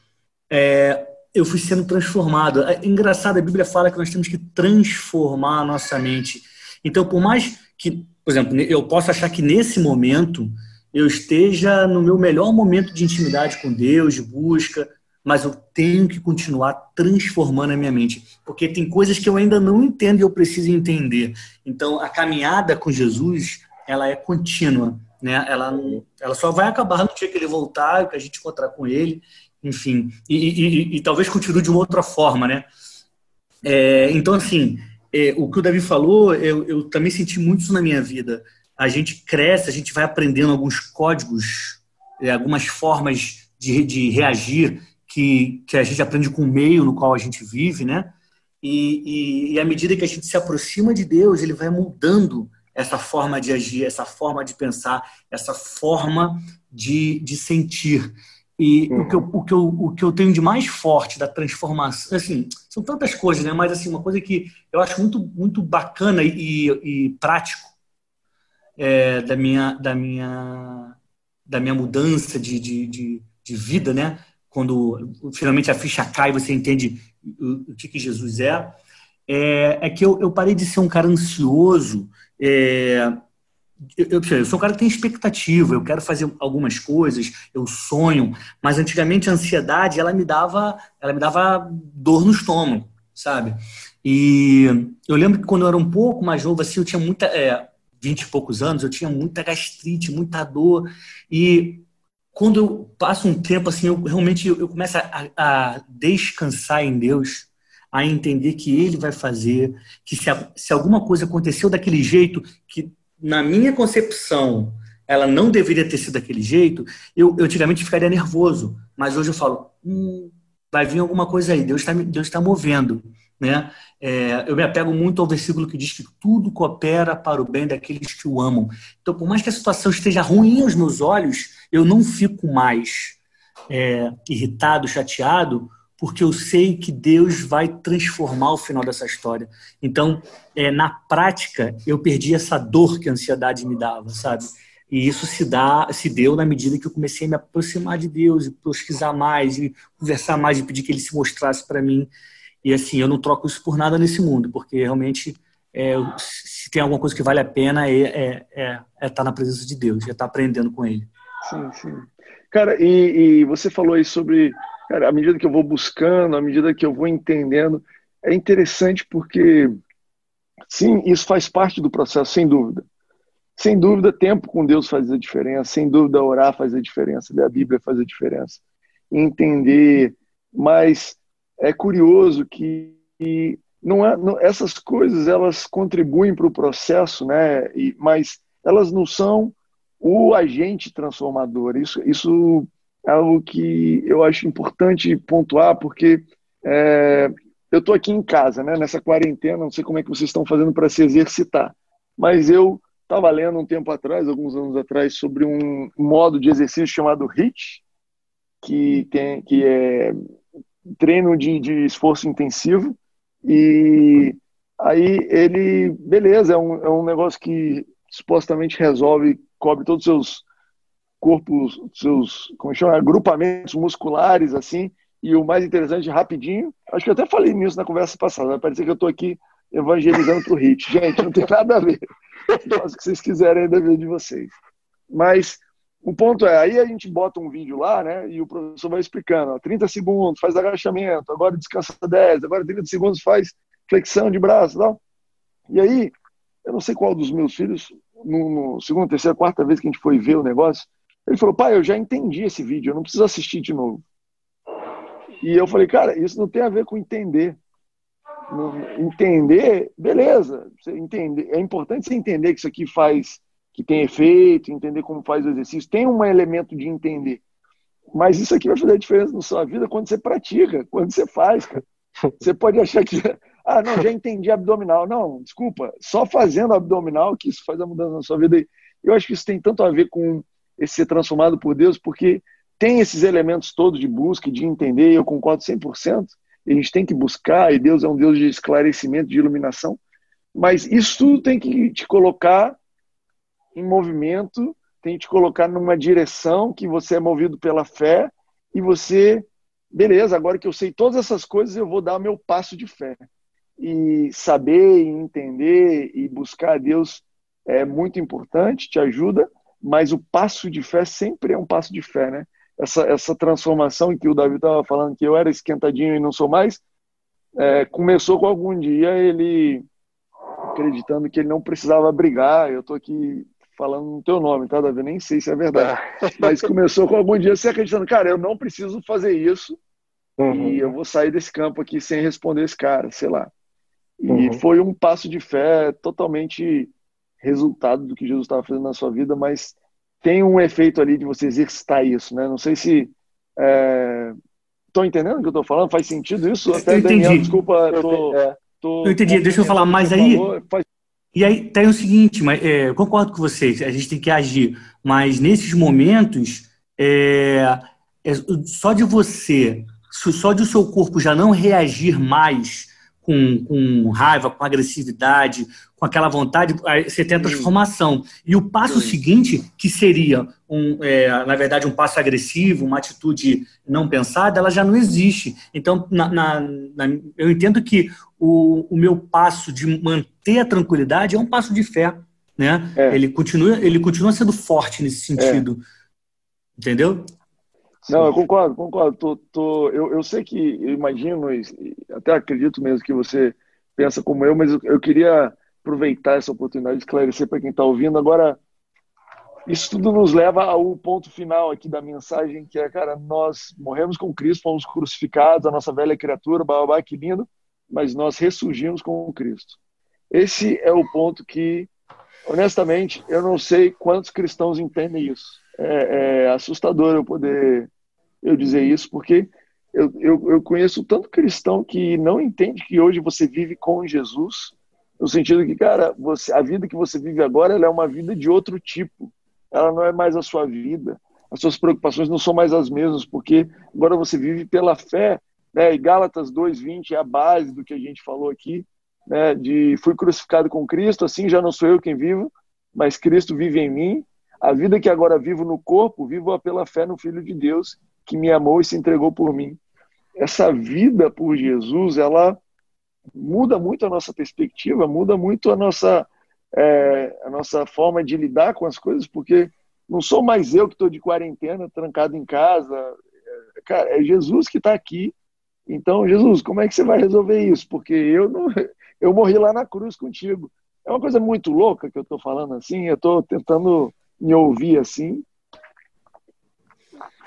é, eu fui sendo transformado. É engraçado, a Bíblia fala que nós temos que transformar a nossa mente. Então, por mais que por exemplo, eu posso achar que nesse momento eu esteja no meu melhor momento de intimidade com Deus, de busca, mas eu tenho que continuar transformando a minha mente, porque tem coisas que eu ainda não entendo e eu preciso entender. Então, a caminhada com Jesus, ela é contínua, né? Ela, ela só vai acabar no dia que ele voltar, que a gente encontrar com ele, enfim, e, e, e, e talvez continue de uma outra forma, né? É, então, assim, é, o que o Davi falou, eu, eu também senti muito isso na minha vida. A gente cresce, a gente vai aprendendo alguns códigos, é, algumas formas de, de reagir que, que a gente aprende com o meio no qual a gente vive, né? E, e, e à medida que a gente se aproxima de Deus, ele vai mudando essa forma de agir, essa forma de pensar, essa forma de, de sentir. E uhum. o, que eu, o, que eu, o que eu tenho de mais forte da transformação, assim, são tantas coisas, né? Mas assim, uma coisa que eu acho muito, muito bacana e, e prático é, da, minha, da, minha, da minha mudança de, de, de, de vida, né? quando finalmente a ficha cai, você entende o, o que, que Jesus é, é, é que eu, eu, parei de ser um cara ansioso. É, eu, eu, sou um cara que tem expectativa, eu quero fazer algumas coisas, eu sonho, mas antigamente a ansiedade ela me dava, ela me dava dor no estômago, sabe? E eu lembro que quando eu era um pouco mais novo, assim, eu tinha muita, é, 20 e poucos anos, eu tinha muita gastrite, muita dor, e quando eu passo um tempo assim, eu realmente eu começo a, a descansar em Deus, a entender que Ele vai fazer, que se, se alguma coisa aconteceu daquele jeito, que na minha concepção ela não deveria ter sido daquele jeito, eu, eu antigamente ficaria nervoso, mas hoje eu falo, hum, vai vir alguma coisa aí, Deus está Deus tá movendo. Né? É, eu me apego muito ao versículo que diz que tudo coopera para o bem daqueles que o amam. Então, por mais que a situação esteja ruim aos meus olhos, eu não fico mais é, irritado, chateado, porque eu sei que Deus vai transformar o final dessa história. Então, é, na prática, eu perdi essa dor que a ansiedade me dava, sabe? E isso se dá, se deu na medida que eu comecei a me aproximar de Deus, e pesquisar mais, e conversar mais, e pedir que Ele se mostrasse para mim. E assim, eu não troco isso por nada nesse mundo, porque realmente é, se tem alguma coisa que vale a pena é estar é, é, é tá na presença de Deus, é estar tá aprendendo com Ele. Sim, sim. Cara, e, e, você falou aí sobre, cara, à medida que eu vou buscando, à medida que eu vou entendendo, é interessante porque, sim, isso faz parte do processo, sem dúvida. Sem dúvida, tempo com Deus faz a diferença, sem dúvida, orar faz a diferença, ler a Bíblia faz a diferença, entender, mas é curioso que não é, não, essas coisas elas contribuem para o processo, né? E, mas elas não são o agente transformador. Isso, isso algo que eu acho importante pontuar, porque é, eu estou aqui em casa, né? Nessa quarentena, não sei como é que vocês estão fazendo para se exercitar, mas eu estava lendo um tempo atrás, alguns anos atrás, sobre um modo de exercício chamado HIIT, que tem que é treino de, de esforço intensivo e aí ele, beleza, é um, é um negócio que supostamente resolve, cobre todos os seus corpos, seus, como chama, agrupamentos musculares, assim, e o mais interessante, rapidinho, acho que eu até falei nisso na conversa passada, vai parecer que eu estou aqui evangelizando para o HIT. *laughs* Gente, não tem nada a ver. Faço o que vocês quiserem, é dever de vocês. Mas o ponto é, aí a gente bota um vídeo lá, né? E o professor vai explicando, ó, 30 segundos, faz agachamento, agora descansa 10, agora 30 segundos faz flexão de braço tal. E aí, eu não sei qual dos meus filhos, no, no segunda, terceira, quarta vez que a gente foi ver o negócio, ele falou, pai, eu já entendi esse vídeo, eu não preciso assistir de novo. E eu falei, cara, isso não tem a ver com entender. Entender, beleza. Você entender, é importante você entender que isso aqui faz que tem efeito, entender como faz o exercício, tem um elemento de entender. Mas isso aqui vai fazer a diferença na sua vida quando você pratica, quando você faz, cara. *laughs* Você pode achar que, ah, não, já entendi abdominal. Não, desculpa, só fazendo abdominal que isso faz a mudança na sua vida. Eu acho que isso tem tanto a ver com esse ser transformado por Deus, porque tem esses elementos todos de busca, de entender, e eu concordo 100%. A gente tem que buscar, e Deus é um Deus de esclarecimento, de iluminação. Mas isso tudo tem que te colocar em movimento, tem que te colocar numa direção que você é movido pela fé e você, beleza, agora que eu sei todas essas coisas, eu vou dar o meu passo de fé. E saber, e entender e buscar a Deus é muito importante, te ajuda, mas o passo de fé sempre é um passo de fé, né? Essa, essa transformação que o Davi estava falando, que eu era esquentadinho e não sou mais, é, começou com algum dia ele acreditando que ele não precisava brigar. Eu estou aqui falando no teu nome, tá, Davi? Nem sei se é verdade. *laughs* Mas começou com algum dia você acreditando, cara, eu não preciso fazer isso uhum. e eu vou sair desse campo aqui sem responder esse cara, sei lá. E uhum. foi um passo de fé totalmente resultado do que Jesus estava fazendo na sua vida, mas tem um efeito ali de você exercitar isso, né? Não sei se Estou é... entendendo o que eu estou falando? Faz sentido isso? Até eu entendi. Daniel, desculpa, tô, é. tô, eu entendi. Deixa eu falar mais aí. Faz e aí tem o seguinte, mas, é, eu concordo com vocês, a gente tem que agir, mas nesses momentos, é, é, só de você, só de o seu corpo já não reagir mais com, com raiva, com agressividade, com aquela vontade, você tem a transformação. E o passo seguinte, que seria, um, é, na verdade, um passo agressivo, uma atitude não pensada, ela já não existe. Então, na, na, na, eu entendo que o, o meu passo de manter a tranquilidade é um passo de fé. Né? É. Ele, continua, ele continua sendo forte nesse sentido. É. Entendeu? Não, eu concordo, concordo. Tô, tô, eu, eu sei que, eu imagino, até acredito mesmo que você pensa como eu, mas eu, eu queria aproveitar essa oportunidade de esclarecer para quem está ouvindo. Agora, isso tudo nos leva ao ponto final aqui da mensagem, que é, cara, nós morremos com Cristo, fomos crucificados, a nossa velha criatura, babá, que lindo, mas nós ressurgimos com Cristo. Esse é o ponto que, honestamente, eu não sei quantos cristãos entendem isso. É, é assustador eu poder eu dizer isso, porque eu, eu, eu, conheço tanto cristão que não entende que hoje você vive com Jesus, no sentido que, cara, você, a vida que você vive agora é uma vida de outro tipo. Ela não é mais a sua vida. As suas preocupações não são mais as mesmas, porque agora você vive pela fé. Né? E Gálatas 2,20 é a base do que a gente falou aqui, né? de fui crucificado com Cristo, assim já não sou eu quem vivo, mas Cristo vive em mim. A vida que agora vivo no corpo, vivo pela fé no Filho de Deus, que me amou e se entregou por mim. Essa vida por Jesus, ela muda muito a nossa perspectiva, muda muito a nossa, é, a nossa forma de lidar com as coisas, porque não sou mais eu que estou de quarentena, trancado em casa. É, cara, é Jesus que está aqui. Então, Jesus, como é que você vai resolver isso? Porque eu não, *laughs* eu morri lá na cruz contigo. É uma coisa muito louca que eu estou falando assim. Eu estou tentando me ouvir assim,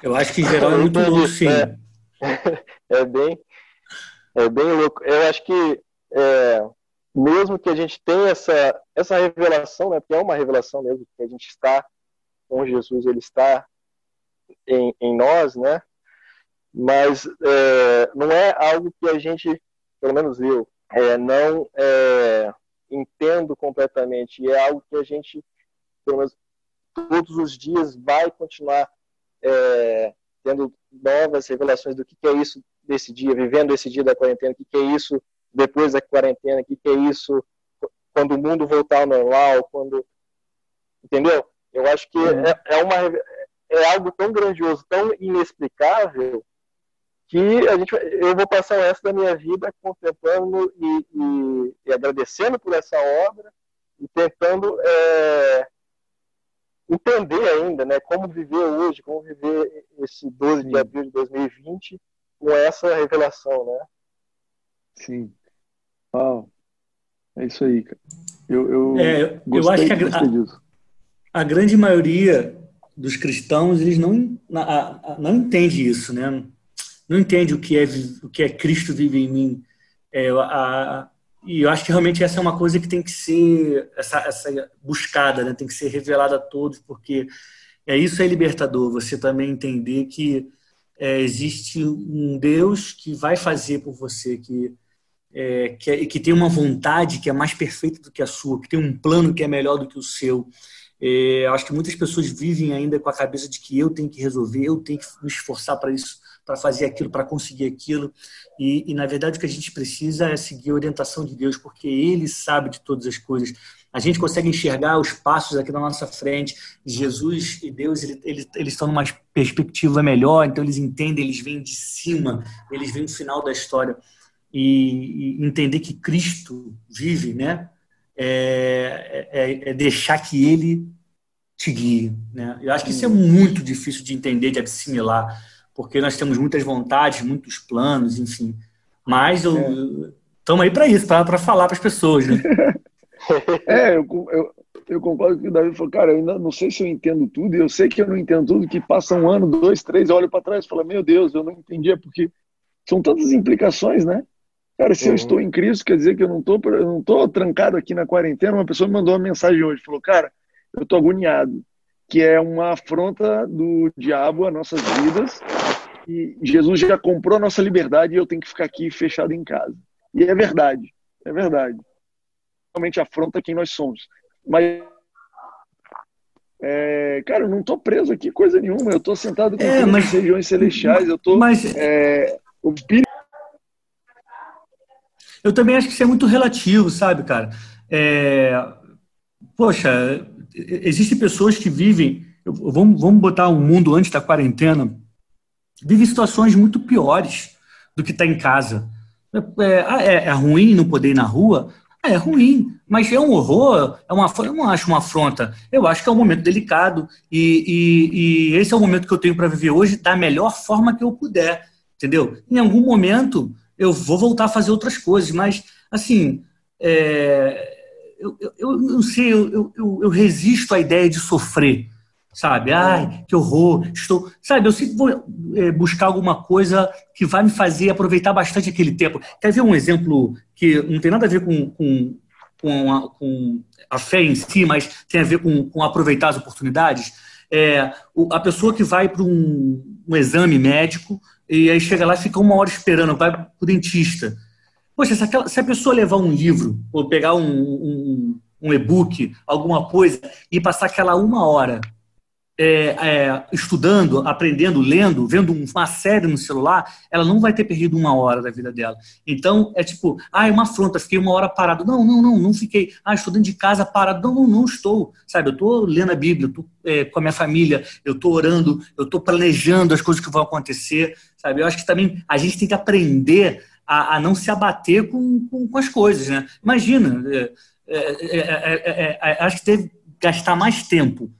eu acho que em geral é muito louco, sim. É, *laughs* é, bem, é bem louco. Eu acho que é, mesmo que a gente tenha essa, essa revelação, né, porque é uma revelação mesmo, que a gente está com Jesus, ele está em, em nós, né? Mas é, não é algo que a gente, pelo menos eu, é, não é, entendo completamente. E é algo que a gente, pelo menos todos os dias, vai continuar é, tendo novas revelações do que, que, é isso desse dia, vivendo esse dia da quarentena, o que, que é isso depois da quarentena, o que, que é isso quando o mundo voltar ao normal, quando entendeu? Eu acho que uhum. é, é, uma é algo tão grandioso, tão inexplicável que a gente, eu vou passar o resto da minha vida contemplando e, e, e agradecendo por essa obra e tentando é, entender ainda, né, como viver hoje, como viver esse 12 Sim. de abril de 2020 com essa revelação, né? Sim. Uau. É isso aí, cara. Eu, eu, é, eu acho que a, a, a, grande maioria dos cristãos, eles não, a, não entende isso, né? Não entende o que é, o que é Cristo vive em mim. É, a, e eu acho que realmente essa é uma coisa que tem que ser essa, essa buscada, né? tem que ser revelada a todos, porque é isso é libertador. Você também entender que é, existe um Deus que vai fazer por você, que é, que, é, que tem uma vontade que é mais perfeita do que a sua, que tem um plano que é melhor do que o seu. É, acho que muitas pessoas vivem ainda com a cabeça de que eu tenho que resolver, eu tenho que me esforçar para isso para fazer aquilo, para conseguir aquilo. E, e, na verdade, o que a gente precisa é seguir a orientação de Deus, porque Ele sabe de todas as coisas. A gente consegue enxergar os passos aqui na nossa frente. Jesus e Deus, ele, ele, eles estão numa perspectiva melhor, então eles entendem, eles vêm de cima, eles vêm no final da história. E, e entender que Cristo vive, né? É, é, é deixar que Ele te guie. Né? Eu acho que isso é muito difícil de entender, de assimilar porque nós temos muitas vontades, muitos planos, enfim. Mas estamos é. aí para isso, para falar para as pessoas, né? *laughs* é, eu, eu, eu, concordo com o Davi falou, cara, eu ainda não sei se eu entendo tudo, e eu sei que eu não entendo tudo, que passa um ano, dois, três, eu olho para trás e falo, meu Deus, eu não entendi, é porque são tantas implicações, né? Cara, se uhum. eu estou em Cristo, quer dizer que eu não estou não tô trancado aqui na quarentena. Uma pessoa me mandou uma mensagem hoje, falou, cara, eu estou agoniado, que é uma afronta do diabo às nossas vidas, que Jesus já comprou a nossa liberdade e eu tenho que ficar aqui fechado em casa. E é verdade, é verdade. Realmente afronta quem nós somos. Mas, é, cara, eu não estou preso aqui coisa nenhuma. Eu estou sentado com é, mas, regiões celestiais. Eu estou. Mas... É, o Eu também acho que isso é muito relativo, sabe, cara? É... Poxa, existem pessoas que vivem. Vamos, vamos botar um mundo antes da quarentena, vivem situações muito piores do que está em casa. É, ah, é, é, ruim não poder ir na rua? É, é ruim, mas é um horror, é uma, eu não acho uma afronta. Eu acho que é um momento delicado e, e, e esse é o momento que eu tenho para viver hoje da melhor forma que eu puder, entendeu? Em algum momento eu vou voltar a fazer outras coisas, mas, assim, é, eu, eu, eu, não sei, eu, eu, eu resisto à ideia de sofrer sabe? Ai, que horror, estou. Sabe, eu sempre vou é, buscar alguma coisa que vai me fazer aproveitar bastante aquele tempo. Quer ver um exemplo que não tem nada a ver com, com, com, a, com a fé em si, mas tem a ver com, com aproveitar as oportunidades? É, a pessoa que vai para um, um exame médico e aí chega lá e fica uma hora esperando, vai para o dentista. Poxa, se, aquela, se, a pessoa levar um livro ou pegar um, um, um e-book, alguma coisa, e passar aquela uma hora é, é, estudando, aprendendo, lendo, vendo uma série no celular, ela não vai ter perdido uma hora da vida dela. Então, é tipo, ah, é uma afronta, fiquei uma hora parado. Não, não, não, não fiquei. Ah, estou dentro de casa parado. Não, não, não estou. Sabe, eu estou lendo a Bíblia, eu estou é, com a minha família, eu estou orando, eu estou planejando as coisas que vão acontecer. Sabe, eu acho que também a gente tem que aprender a, a não se abater com, com, com, as coisas, né? Imagina, é, é, é, acho que teve gastar mais tempo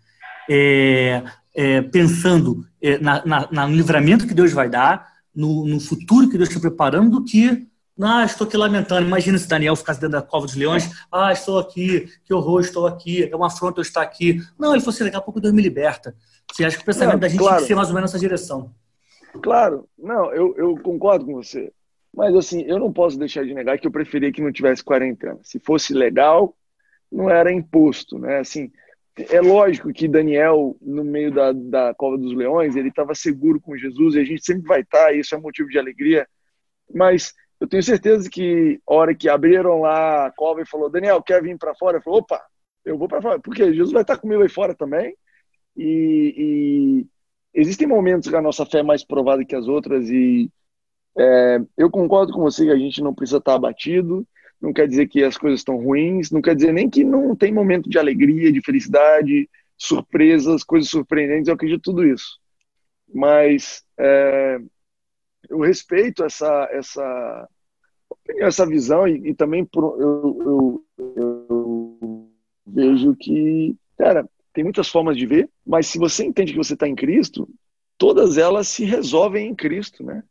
é, é, pensando é, na, na, no livramento que Deus vai dar, no, no futuro que Deus está preparando, do que ah, estou aqui lamentando. Imagina se Daniel ficasse dentro da cova dos leões. Ah, estou aqui, que horror, estou aqui. É uma afronta eu estar aqui. Não, ele fosse daqui a pouco Deus me liberta. Você acha que o pensamento não, da gente claro. tem que ser mais ou menos nessa direção. Claro, não, eu, eu concordo com você. Mas assim, eu não posso deixar de negar que eu preferia que não tivesse quarentena. Se fosse legal, não era imposto, né? Assim, é lógico que Daniel, no meio da, da cova dos leões, ele estava seguro com Jesus e a gente sempre vai estar, tá, isso é motivo de alegria. Mas eu tenho certeza que, a hora que abriram lá a cova e falou, Daniel, quer vir para fora? Eu falei, opa, eu vou para fora, porque Jesus vai estar tá comigo aí fora também. E, e, existem momentos que a nossa fé é mais provada que as outras e é, eu concordo com você que a gente não precisa estar abatido, não quer dizer que as coisas estão ruins, não quer dizer nem que não tem momento de alegria, de felicidade, surpresas, coisas surpreendentes, eu acredito tudo isso. Mas é, eu respeito essa, essa, essa visão e, e também eu, eu, eu vejo que, cara, tem muitas formas de ver, mas se você entende que você está em Cristo, todas elas se resolvem em Cristo, né?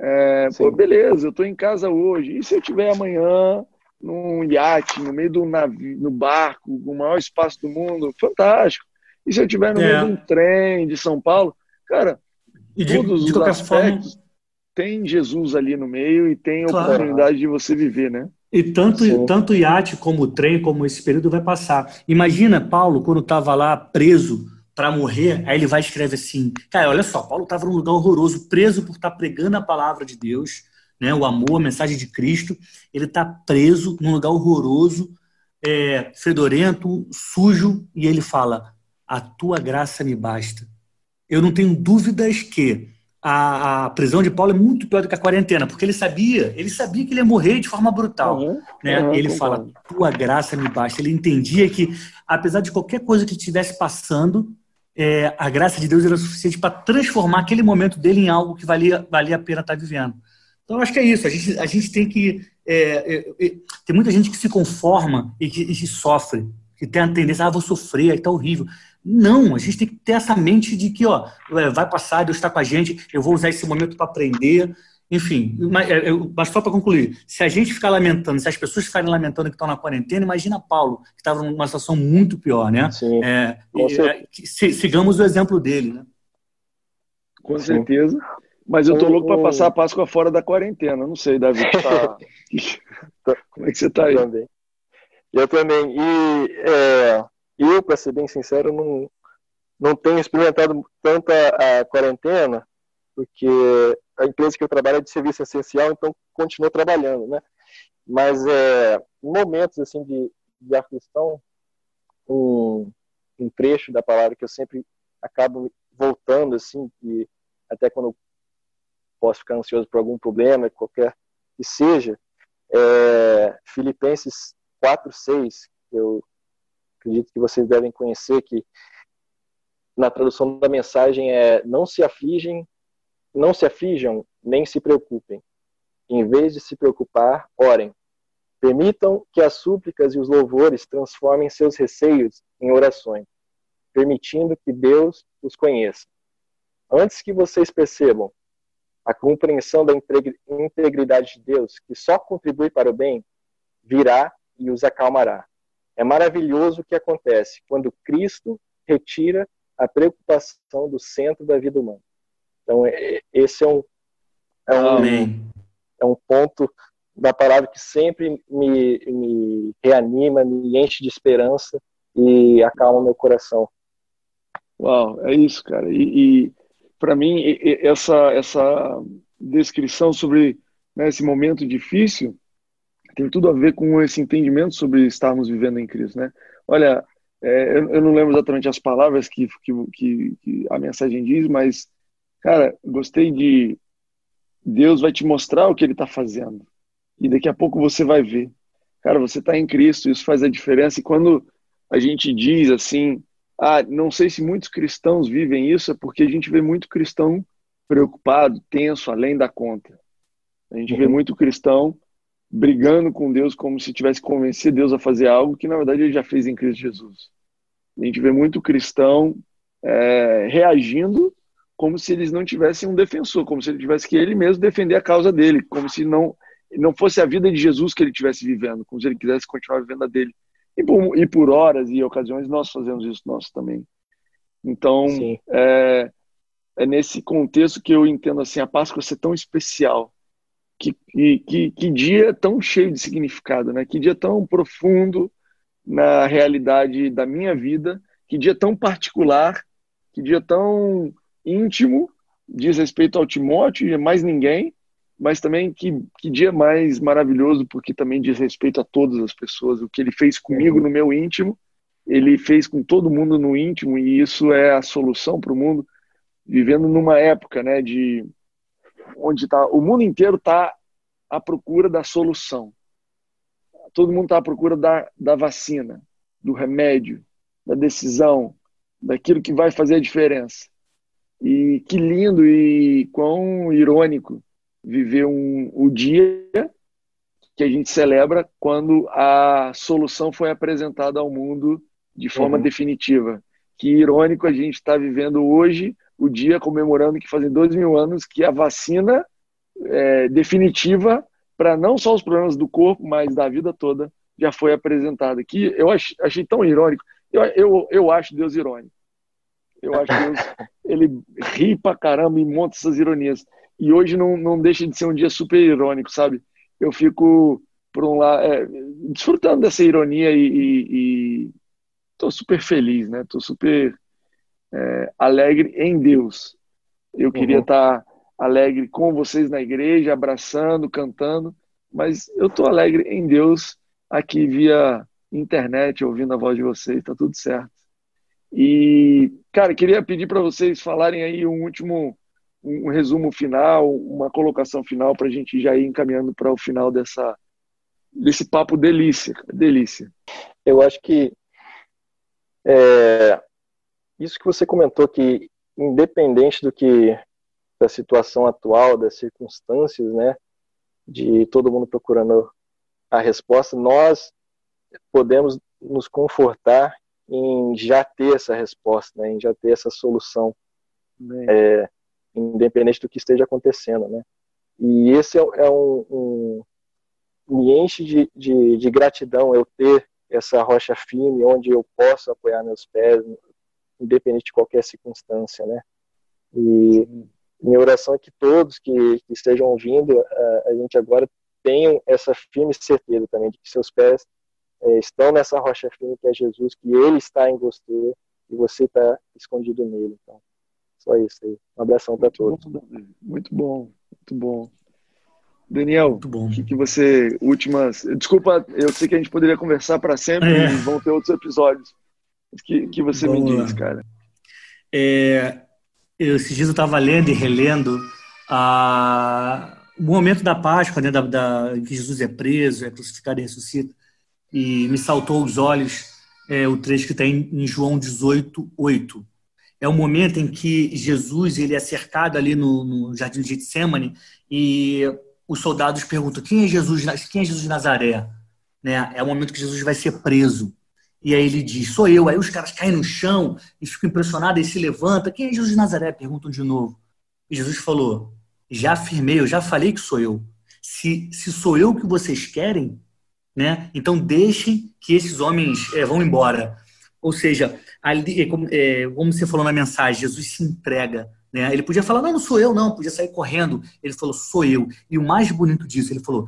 É, pô, beleza, eu estou em casa hoje. E se eu tiver amanhã num iate, no meio do navio, no barco, no maior espaço do mundo? Fantástico. E se eu tiver no é. meio de um trem de São Paulo? Cara, e de, todos de os aspectos forma... tem Jesus ali no meio e tem a claro. oportunidade de você viver, né? E tanto, tanto o iate como o trem, como esse período vai passar. Imagina Paulo, quando estava lá preso para morrer, aí ele vai e escreve assim: Cara, olha só, Paulo estava num lugar horroroso, preso por estar tá pregando a palavra de Deus, né, o amor, a mensagem de Cristo. Ele está preso num lugar horroroso, é, fedorento, sujo, e ele fala: A tua graça me basta. Eu não tenho dúvidas que a, a, prisão de Paulo é muito pior do que a quarentena, porque ele sabia, ele sabia que ele ia morrer de forma brutal. Uhum, né? Uhum, ele fala, tua graça me basta. Ele entendia que, apesar de qualquer coisa que estivesse passando, é, a graça de Deus era suficiente para transformar aquele momento dele em algo que valia, valia a pena estar tá vivendo. Então, acho que é isso. A gente, a gente tem que. É, é, é tem muita gente que se conforma e que, e sofre, que tem a tendência, ah, vou sofrer, aí tá horrível. Não, a gente tem que ter essa mente de que, ó, vai passar, Deus está com a gente, eu vou usar esse momento para aprender, enfim, mas, é, mas só para concluir, se a gente ficar lamentando, se as pessoas ficarem lamentando que estão na quarentena, imagina Paulo, que estava numa situação muito pior, né? Sim, é, é, sigamos o exemplo dele, né? Com certeza. Mas eu tô louco para passar a Páscoa fora da quarentena. Não sei, Davi. Tá... *laughs* Como é que você está aí? Eu também. Eu também. E é, eu, para ser bem sincero, não, não tenho experimentado tanto a, a quarentena, porque a empresa que eu trabalho é de serviço essencial, então continuo trabalhando, né? Mas é, momentos assim de, de aflição, um, um trecho da palavra que eu sempre acabo voltando assim, e até quando eu posso ficar ansioso por algum problema, qualquer que seja, é, Filipenses 4, 6, que eu acredito que vocês devem conhecer, que na tradução da mensagem é não se afligem, não se aflijam, nem se preocupem. Em vez de se preocupar, orem. Permitam que as súplicas e os louvores transformem seus receios em orações, permitindo que Deus os conheça. Antes que vocês percebam a compreensão da integridade de Deus, que só contribui para o bem, virá e os acalmará. É maravilhoso o que acontece quando Cristo retira a preocupação do centro da vida humana. Então, é, esse é um, é um, é um ponto da palavra que sempre me, me reanima, me enche de esperança e acalma meu coração. Uau, é isso, cara. E, e para mim, essa, essa descrição sobre né, esse momento difícil tem tudo a ver com esse entendimento sobre estarmos vivendo em Cristo, né? Olha, é, eu, eu, não lembro exatamente as palavras que, que, que, a mensagem diz, mas, cara, gostei de Deus vai te mostrar o que Ele está fazendo e daqui a pouco você vai ver. Cara, você está em Cristo, isso faz a diferença. E quando a gente diz assim, ah, não sei se muitos cristãos vivem isso, é porque a gente vê muito cristão preocupado, tenso, além da conta. A gente uhum. vê muito cristão brigando com Deus como se tivesse convencido Deus a fazer algo que na verdade ele já fez em Cristo Jesus. A gente vê muito cristão é, reagindo como se eles não tivessem um defensor, como se ele tivesse que ele mesmo defender a causa dele, como se não não fosse a vida de Jesus que ele estivesse vivendo, como se ele quisesse continuar vivendo a dele. E por, e por horas e ocasiões nós fazemos isso nós também. Então, é, é, nesse contexto que eu entendo assim a Páscoa ser tão especial. Que, que, que dia tão cheio de significado, né? Que dia tão profundo na realidade da minha vida, que dia tão particular, que dia tão íntimo, diz respeito ao Timóteo e mais ninguém, mas também que, que dia mais maravilhoso, porque também diz respeito a todas as pessoas. O que ele fez comigo no meu íntimo, ele fez com todo mundo no íntimo, e isso é a solução para o mundo. Vivendo numa época né, de onde tá, o mundo inteiro está à procura da solução. Todo mundo está à procura da, da vacina, do remédio, da decisão, daquilo que vai fazer a diferença. E que lindo e quão irônico viver um, o dia que a gente celebra quando a solução foi apresentada ao mundo de forma uhum. definitiva. Que irônico a gente está vivendo hoje o dia comemorando que fazem dois mil anos que a vacina é, definitiva para não só os problemas do corpo, mas da vida toda já foi apresentada. Que eu achei, achei tão irônico. Eu, eu, eu acho Deus irônico. Eu acho que ele ri pra caramba e monta essas ironias. E hoje não, não deixa de ser um dia super irônico, sabe? Eu fico, por um lado, é, desfrutando dessa ironia e, estou super feliz, né? Estou super é, alegre em Deus. Eu queria estar uhum. tá alegre com vocês na igreja, abraçando, cantando, mas eu estou alegre em Deus aqui via internet, ouvindo a voz de vocês, tá tudo certo. E, cara, queria pedir para vocês falarem aí um último um resumo final, uma colocação final para a gente já ir encaminhando para o final dessa, desse papo delícia, delícia. Eu acho que é, isso que você comentou que independente do que da situação atual, das circunstâncias, né, de todo mundo procurando a resposta, nós podemos nos confortar em já ter essa resposta, né, em já ter essa solução. É, independente do que esteja acontecendo, né? E esse é, é um, um, me enche de, de, de, gratidão eu ter essa rocha firme onde eu posso apoiar meus pés, independente de qualquer circunstância, né? E minha oração é que todos que, que estejam ouvindo a, a gente agora tenham essa firme certeza também de que seus pés é, estão nessa rocha firme que é Jesus, que Ele está em você e você está escondido nele. Então, só isso aí. Um abração para todos. Bom, muito bom, muito bom. Daniel, o que, que, você. Últimas. Desculpa, eu sei que a gente poderia conversar para sempre é. e vão ter outros episódios. O que, que você Boa. me diz, cara? É, eu, esses dias eu estava lendo e relendo a, o momento da Páscoa, né, da, da, que Jesus é preso, é crucificado e ressuscita, e me saltou aos olhos é, o trecho que está em, em, João 18, 8. É o momento em que Jesus ele é cercado ali no, no jardim de Getsemane e os soldados perguntam quem é Jesus, quem é Jesus de Nazaré? Né? É o momento que Jesus vai ser preso. E aí ele diz, sou eu. Aí os caras caem no chão e ficam impressionados e se levanta. Quem é Jesus de Nazaré? Perguntam de novo. E Jesus falou, já afirmei, eu já falei que sou eu. Se, se sou eu que vocês querem, né? Então deixem que esses homens é, vão embora. Ou seja, ali, é, como, é, como você falou na mensagem, Jesus se entrega. Né? Ele podia falar, não, não sou eu, não, podia sair correndo. Ele falou, sou eu. E o mais bonito disso, ele falou,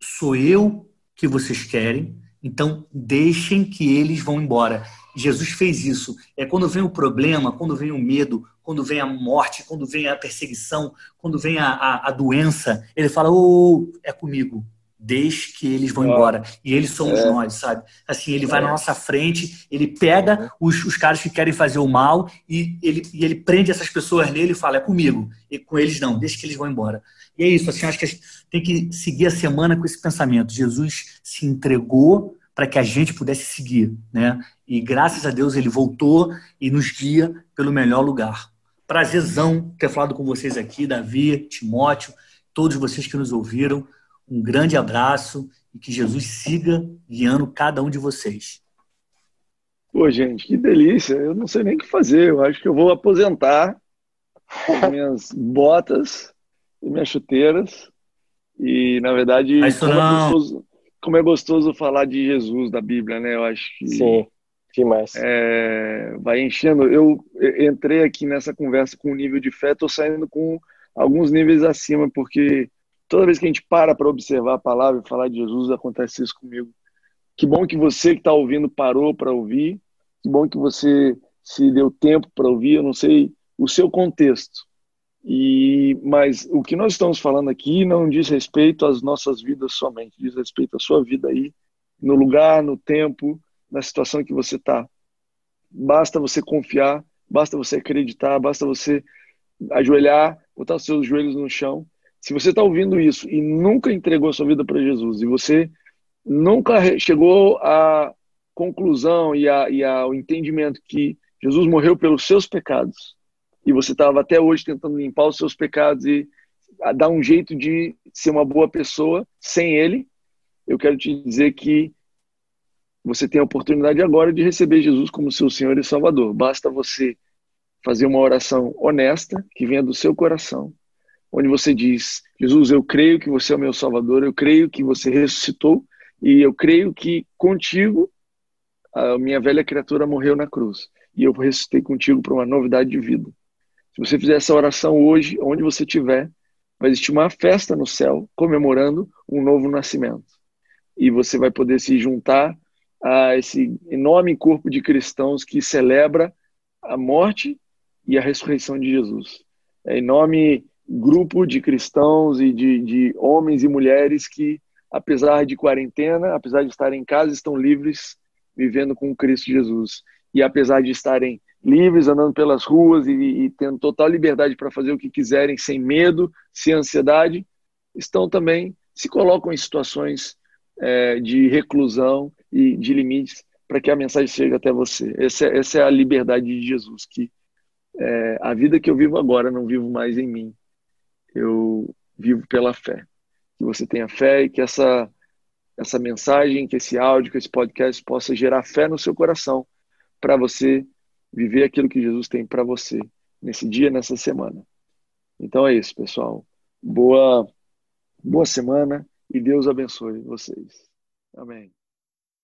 sou eu que vocês querem, então deixem que eles vão embora. Jesus fez isso. É quando vem o problema, quando vem o medo, quando vem a morte, quando vem a perseguição, quando vem a, a, a doença, ele fala: oh, é comigo. Deixe que eles vão embora. E eles somos é. nós, sabe? Assim, ele vai na nossa frente, ele pega os, os caras que querem fazer o mal e ele, e ele prende essas pessoas nele e fala: é comigo. E com eles não, deixe que eles vão embora. E é isso, assim, acho que tem que seguir a semana com esse pensamento. Jesus se entregou para que a gente pudesse seguir, né? E graças a Deus ele voltou e nos guia pelo melhor lugar. Prazerzão ter falado com vocês aqui, Davi, Timóteo, todos vocês que nos ouviram. Um grande abraço e que Jesus siga guiando cada um de vocês. Pô, gente, que delícia. Eu não sei nem o que fazer. Eu acho que eu vou aposentar *laughs* minhas botas e minhas chuteiras. E, na verdade, como é, gostoso, como é, gostoso, falar de Jesus, da Bíblia, né? Eu acho que. Sim. Demais. É, vai enchendo. Eu entrei aqui nessa conversa com um nível de fé, estou saindo com alguns níveis acima, porque toda vez que a gente para para observar a palavra e falar de Jesus, acontece isso comigo. Que bom que você que está ouvindo parou para ouvir. Que bom que você se deu tempo para ouvir. Eu não sei o seu contexto, e mas o que nós estamos falando aqui não diz respeito às nossas vidas somente, diz respeito à sua vida aí, no lugar, no tempo, na situação que você está. Basta você confiar, basta você acreditar, basta você ajoelhar, botar os seus joelhos no chão. Se você está ouvindo isso e nunca entregou sua vida para Jesus e você nunca chegou à conclusão e, a, e ao entendimento que Jesus morreu pelos seus pecados e você estava até hoje tentando limpar os seus pecados e dar um jeito de ser uma boa pessoa sem Ele, eu quero te dizer que você tem a oportunidade agora de receber Jesus como seu Senhor e Salvador. Basta você fazer uma oração honesta, que venha do seu coração, onde você diz: Jesus, eu creio que você é o meu Salvador, eu creio que você ressuscitou e eu creio que contigo a minha velha criatura morreu na cruz e eu ressuscitei contigo para uma novidade de vida. Se você fizer essa oração hoje, onde você estiver, vai existir uma festa no céu comemorando um novo nascimento. E você vai poder se juntar a esse enorme corpo de cristãos que celebra a morte e a ressurreição de Jesus. É enorme grupo de cristãos e de, de homens e mulheres que, apesar de quarentena, apesar de estarem em casa, estão livres, vivendo com Cristo Jesus. E apesar de estarem livres, andando pelas ruas e, e tendo total liberdade para fazer o que quiserem, sem medo, sem ansiedade, estão também, se colocam em situações é, de reclusão e de limites para que a mensagem chegue até você. Essa, essa é a liberdade de Jesus, que é, a vida que eu vivo agora não vivo mais em mim, eu vivo pela fé. Que você tenha fé e que essa, essa mensagem, que esse áudio, que esse podcast possa gerar fé no seu coração para você viver aquilo que Jesus tem para você nesse dia, nessa semana. Então é isso, pessoal. Boa, boa semana e Deus abençoe vocês. Amém.